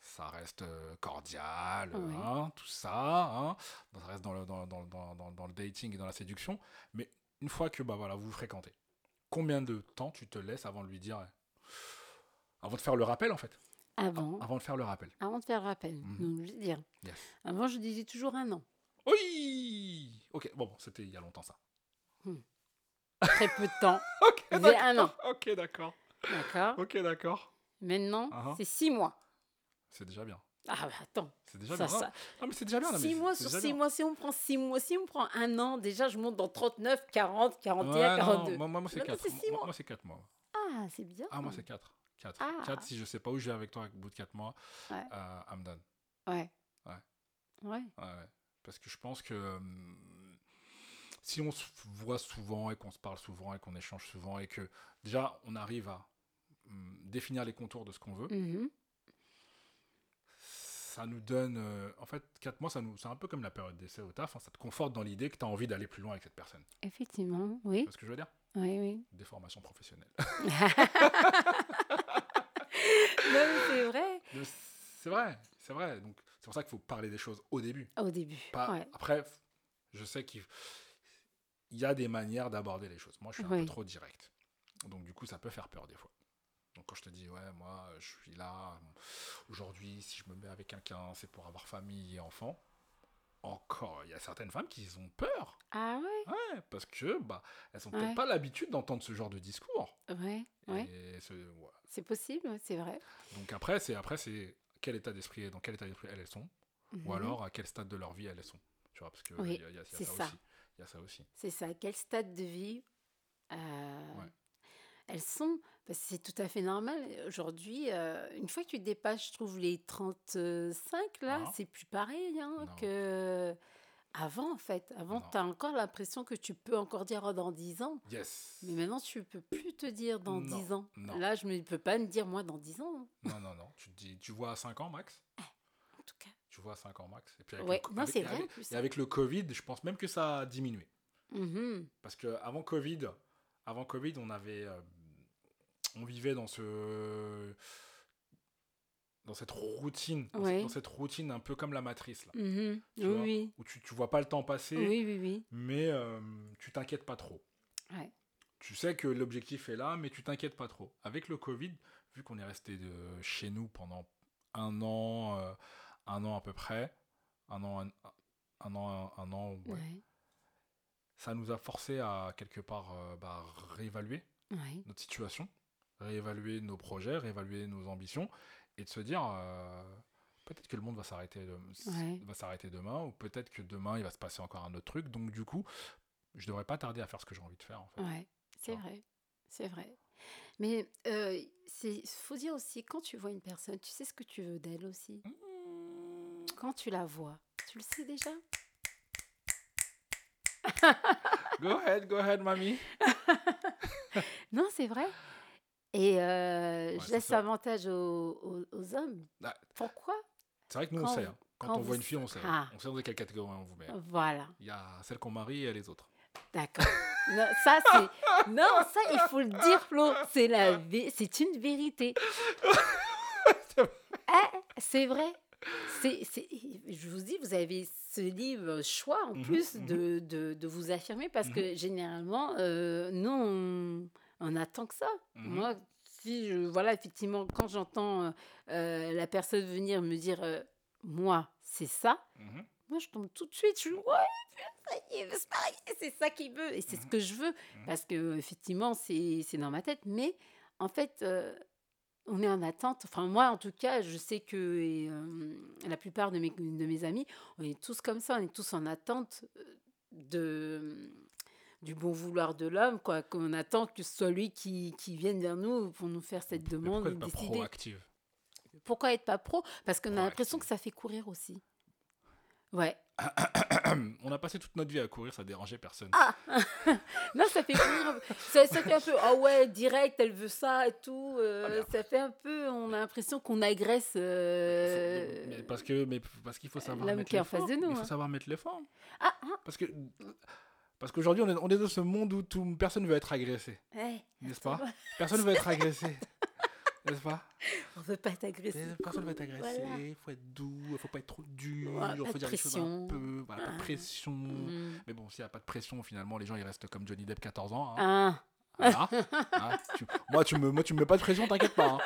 ça reste cordial, hein, tout ça. hein. Ça reste dans le, dans, dans- dans- dans- dans le dating et dans la séduction. Mais une fois que bah, voilà, vous vous fréquentez, combien de temps tu te laisses avant de lui dire... Avant de faire le rappel, en fait? Avant, Avant de faire le rappel. avant de faire rappel. Mhm. Donc, je veux dire, Yes. avant, je disais toujours un an. Oui Ok, bon, bon, c'était il y a longtemps ça. Très peu de temps. *laughs* Ok, disais un an. d'accord. Ok, d'accord. D'accord Ok, d'accord. Maintenant, Ah ah. c'est six mois. C'est déjà bien. Ah bah attends, C'est déjà ça, bien. ça. Non, mais c'est déjà bien. non, Six mois sur six bien. mois, si on prend six mois, si on prend un an, déjà je monte dans 39, 40, 41, Ouais, non, 42. moi, moi, moi, c'est Non, mais 4. c'est six Moi, mois. moi, c'est 4 mois. Ah, c'est bien. Ah, moi, c'est 4. 4. Ah. 4, si je sais pas où je vais avec toi au bout de 4 mois, Ouais. euh, I'm done. Ouais. Ouais. Ouais. Parce que je pense que hum, si on se voit souvent et qu'on se parle souvent et qu'on échange souvent et que déjà on arrive à hum, définir les contours de ce qu'on veut, Mhm. ça nous donne. euh, en fait, 4 mois, ça nous, c'est un peu comme la période d'essai au taf. hein, ça te conforte dans l'idée que tu as envie d'aller plus loin avec cette personne. Effectivement, oui. vois ce que je veux dire? Oui, oui. Des formations professionnelles. *laughs* Non, mais c'est vrai. Mais c'est vrai, c'est vrai. Donc c'est pour ça qu'il faut parler des choses au début. Au début. Pas- ouais. Après, je sais qu'il il y a des manières d'aborder les choses. Moi, je suis un peu trop direct. Donc, du coup, ça peut faire peur des fois. Donc, quand je te dis, ouais, moi, je suis là, aujourd'hui, si je me mets avec quelqu'un, c'est pour avoir famille et enfants. Encore, il y a certaines femmes qui ont peur. Ah ouais? Ouais, parce que, bah, elles n'ont peut-être pas l'habitude d'entendre ce genre de discours. Ouais, ouais. Ce-. C'est possible, c'est vrai. Donc, après, c'est après, c'est quel état d'esprit, dans quel état d'esprit elles sont, ou Mhm. alors à quel stade de leur vie elles sont. Tu vois, parce que Oui, il y a, il y a- il y a c'est ça, ça. aussi. Il y a ça aussi. C'est ça. Quel stade de vie euh, Ouais. elles sont? Parce que c'est tout à fait normal. Aujourd'hui, euh, une fois que tu dépasses, je trouve, les 35, là, Ah. c'est plus pareil hein, que avant, en fait. Avant, tu as encore l'impression que tu peux encore dire oh, dans 10 ans. Yes. Mais maintenant, tu peux plus te dire dans Non, 10 ans. non. Là, je ne peux pas me dire, moi, dans 10 ans, hein, Non, non, non. Tu te dis, tu vois à 5 ans max? En tout cas. Tu vois à 5 ans max. Et puis avec Ouais, le non, avec- vrai, en avec- plus. Et avec le Covid, je pense même que ça a diminué. Mhm. Parce que avant Covid, avant Covid, on avait, euh, on vivait dans ce, dans cette routine, dans, Ouais. cette, dans cette routine un peu comme la matrice là, Mhm. Tu Oui, vois oui. où tu, tu vois pas le temps passer, Oui, mais euh, tu t'inquiètes pas trop. Ouais. Tu sais que l'objectif est là, mais tu t'inquiètes pas trop. Avec le Covid, vu qu'on est resté de chez nous pendant un an, euh, un an à peu près, un an, un, un an, un, un an, ouais, Ouais. ça nous a forcé à quelque part euh, bah, réévaluer notre situation, réévaluer nos projets, réévaluer nos ambitions, et de se dire euh, peut-être que le monde va s'arrêter de- Ouais. va s'arrêter demain, ou peut-être que demain il va se passer encore un autre truc. Donc du coup, je devrais pas tarder à faire ce que j'ai envie de faire. En fait. Ouais, c'est vrai, c'est vrai. Mais euh, il faut dire aussi, quand tu vois une personne, tu sais ce que tu veux d'elle aussi? Mmh. Quand tu la vois, tu le sais déjà? Go ahead, go ahead, mamie. *laughs* Non, c'est vrai. Et euh, Ouais, je laisse ça. avantage aux, aux- aux hommes. Ah. Pourquoi? C'est vrai que nous on sait. hein. Quand, quand on voit une fille, on sait. Ah. On sait dans quelle catégorie on vous met. Voilà, Il y a celle qu'on marie et les autres. d'accord. non, ça, c'est... *laughs* Non, ça, il faut le dire, Flo. C'est, la c'est une vérité. *laughs* Eh, c'est vrai. C'est, c'est- Je vous dis, vous avez ce livre choix en Mhm, plus mhm. de, de, de vous affirmer parce Mhm. que généralement, euh, nous, on, on attend que ça. Mhm. Moi, si je, voilà, effectivement, quand j'entends euh, euh, la personne venir me dire, euh, moi, c'est ça, Mhm. moi, je tombe tout de suite. Je suis, ouais, ça y est, c'est pareil, c'est ça qu'il veut et c'est ce que je veux. Parce que, effectivement, c'est c'est dans ma tête. Mais, en fait, euh, on est en attente. Enfin, moi, en tout cas, je sais que et, la plupart de mes, de mes amis, on est tous comme ça. On est tous en attente de du bon vouloir de l'homme, quoi. Qu'on attend que ce soit lui qui, qui vienne vers nous pour nous faire cette Mais demande pourquoi être pas proactive? Pourquoi être pas pro? Parce qu'on a l'impression que ça fait courir aussi. Ouais. *coughs* On a passé toute notre vie à courir, ça dérangeait personne. Ah *laughs* Non, ça fait courir. Ça, ça fait un peu, ah ouais, direct, elle veut ça et tout. euh, Ah, ça fait un peu, on a l'impression qu'on agresse. euh, Mais parce que mais parce qu'il faut savoir l'homme mettre l'effort. Il faut hein. savoir mettre l'effort. Ah, ah, Parce que parce qu'aujourd'hui on est, on est dans ce monde où tout, personne veut être agressé, ouais, n'est-ce pas Personne veut être agressé, *laughs* n'est-ce pas on veut pas t'agresser. Et Personne veut être agressé. Il Voilà. faut être doux, il faut pas être trop dur, il faut dire les choses un peu, voilà, pas de Ah. pression. Mm. Mais bon, s'il n'y a pas de pression, finalement, les gens ils restent comme Johnny Depp 14 ans. hein. Ah, *laughs* Hein, tu- moi, tu me, moi, tu me mets pas de pression, t'inquiète pas. hein.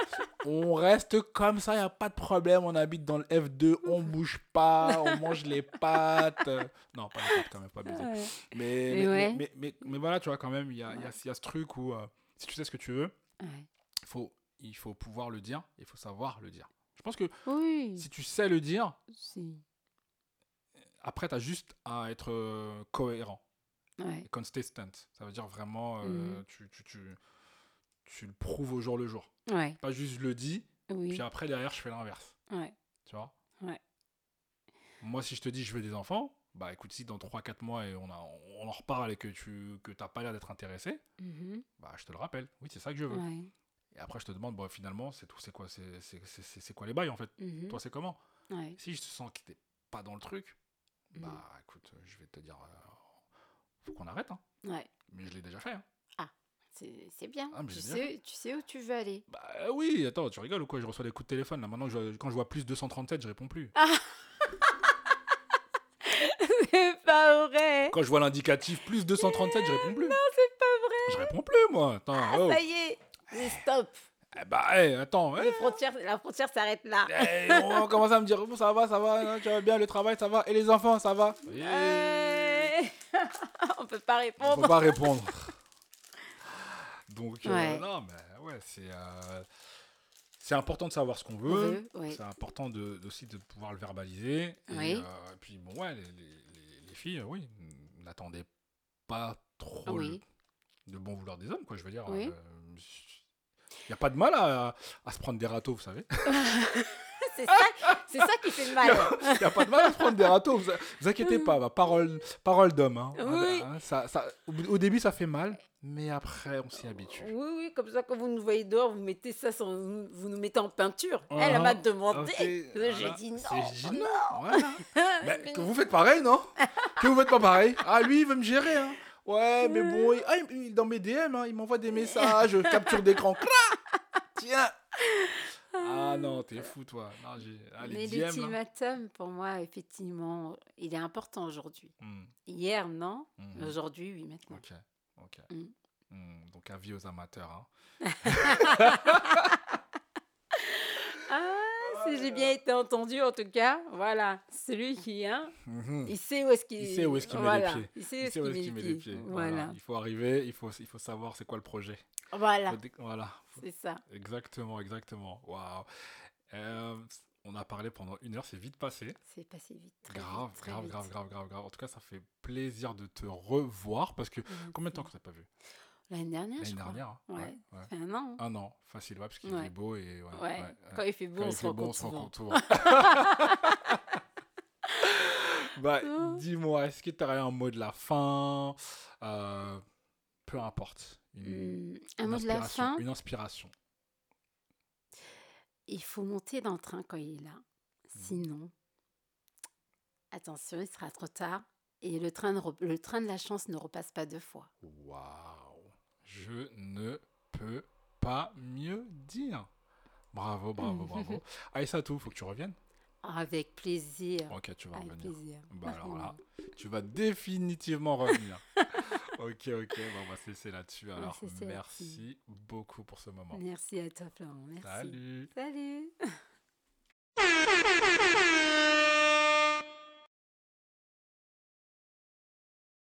On reste comme ça, il a pas de problème. On habite dans le F2, on bouge pas, on mange les pâtes. Euh, Non, pas les pâtes quand même, pas baiser. ouais. Mais, Mais mais, ouais. mais, mais, mais voilà, tu vois, quand même, il y a, y, a, y a ce truc où euh, si tu sais ce que tu veux, Ouais. faut, il faut pouvoir le dire, il faut savoir le dire. Je pense que Oui. si tu sais le dire, Si. après, tu as juste à être euh, cohérent. Ouais. consistent. Ça veut dire vraiment, euh, Mhm. tu, tu, tu, tu le prouves au jour le jour. Ouais. Pas juste je le dis, Oui. puis après derrière je fais l'inverse. Ouais. Tu vois? Moi, si je te dis je veux des enfants, bah écoute, si dans 3-4 mois et on, a, on en reparle et que tu que t'as pas l'air d'être intéressé, Mhm. bah je te le rappelle. Oui, c'est ça que je veux. Et après, je te demande, bon, finalement, c'est tout, c'est quoi, c'est, quoi les bails en fait? Mhm. Toi, c'est comment? Si je te sens que t'es pas dans le truc, bah écoute, je vais te dire, euh, faut qu'on arrête. Hein. Ouais. Mais je l'ai déjà fait. hein. C'est c'est bien. Ah, tu, bien sais, tu sais où tu veux aller. Bah oui, attends, tu rigoles ou quoi? Je reçois des coups de téléphone là. Maintenant, je- quand je vois plus 237, je réponds plus. *laughs* c'est pas vrai. Quand je vois l'indicatif plus 237, je réponds plus. Non, c'est pas vrai. Je réponds plus, moi. Attends, oh. Ça y est. Mais stop. Eh bah, eh, attends. eh, frontières, la frontière s'arrête là. eh, on commence à me dire, bon, ça va, ça va, hein, tu vas bien, le travail, ça va. Et les enfants, ça va? Euh, *laughs* On peut pas On répondre. peut pas répondre. *laughs* Donc, euh, Ouais. non, mais ouais, c'est. euh, C'est important de savoir ce qu'on On veut. veut, ouais. C'est important de, aussi de pouvoir le verbaliser. Et, Oui. euh, et puis, bon, ouais, les, les- les- les filles, euh, oui, n'attendaient pas trop Oui. le, le bon vouloir des hommes, quoi, je veux dire. Oui. Il n'y a pas de mal à, à se prendre des râteaux, vous savez. *laughs* C'est ça, c'est ça qui fait mal. *laughs* Il n'y a pas de mal à se prendre des râteaux, vous, vous inquiétez pas, bah, parole, parole d'homme. hein. Oui. Hein, ça, ça, au, début, ça fait mal, mais après, on s'y habitue. Oui, oui, comme ça, quand vous nous voyez dehors, vous mettez ça, sans, vous nous mettez en peinture. Elle, elle Ah, m'a demandé. ok, J'ai voilà. dit non. J'ai dit non, voilà. *laughs* Que vous faites pareil, non? Que vous faites pas pareil? Ah, lui, il veut me gérer. Hein. Ouais, mais bon, il, ah, il- dans mes DM, hein, il m'envoie des messages, capture d'écran. Cra Tiens Ah *laughs* non, t'es fou, toi. Non, j'ai... Ah, les Mais l'ultimatum, pour moi, effectivement, il est important aujourd'hui. Hmm, Hier, non. mhm. Aujourd'hui, oui, maintenant. Ok, ok. Mm. Donc, avis aux amateurs. Hein. *laughs* Ah, si j'ai bien été entendu, en tout cas, voilà. Celui qui, hein, Mhm. il sait où est-ce qu'il Il sait où est-ce qu'il met voilà. les pieds. Il sait où Il est-ce sait où qu'il est-ce qu'il met les pieds. Voilà. Voilà. Il faut arriver, il faut, il faut savoir c'est quoi le projet. Voilà, Faut dé- Voilà. C'est ça. Exactement, exactement. Waouh. Euh, on a parlé pendant une heure, c'est vite passé. C'est passé vite. très Grave, vite, très grave, vite. grave, grave, grave, grave. En tout cas, ça fait plaisir de te revoir parce que Merci. combien de temps qu'on s'est pas vu? L'année dernière, je L'année dernière. hein Ouais. ouais. Fait un an. Un an, facile, ouais, parce qu'il Ouais. fait beau et. Quand il fait beau, Quand on il se fait beau, rencontre on se souvent. rencontre souvent. *laughs* bah, *laughs* dis-moi, est-ce que tu aurais un mot de la fin? Euh, Peu importe. Une, Hmm, un une mot de la inspiration, fin, Une inspiration. il faut monter dans le train quand il est là. Mmh. Sinon, attention, il sera trop tard. Et le train, re- le train de la chance ne repasse pas deux fois. Waouh Je ne peux pas mieux dire. Bravo, bravo, *laughs* bravo. Aïssa, tout, faut que tu reviennes. Avec plaisir. Ok, tu vas Avec revenir. plaisir. Bah alors là, *laughs* tu vas définitivement revenir. Ok, ok, bon, on va se laisser là-dessus. Alors, merci beaucoup pour ce moment. Merci à toi, Florent. Merci. Salut Salut. *laughs*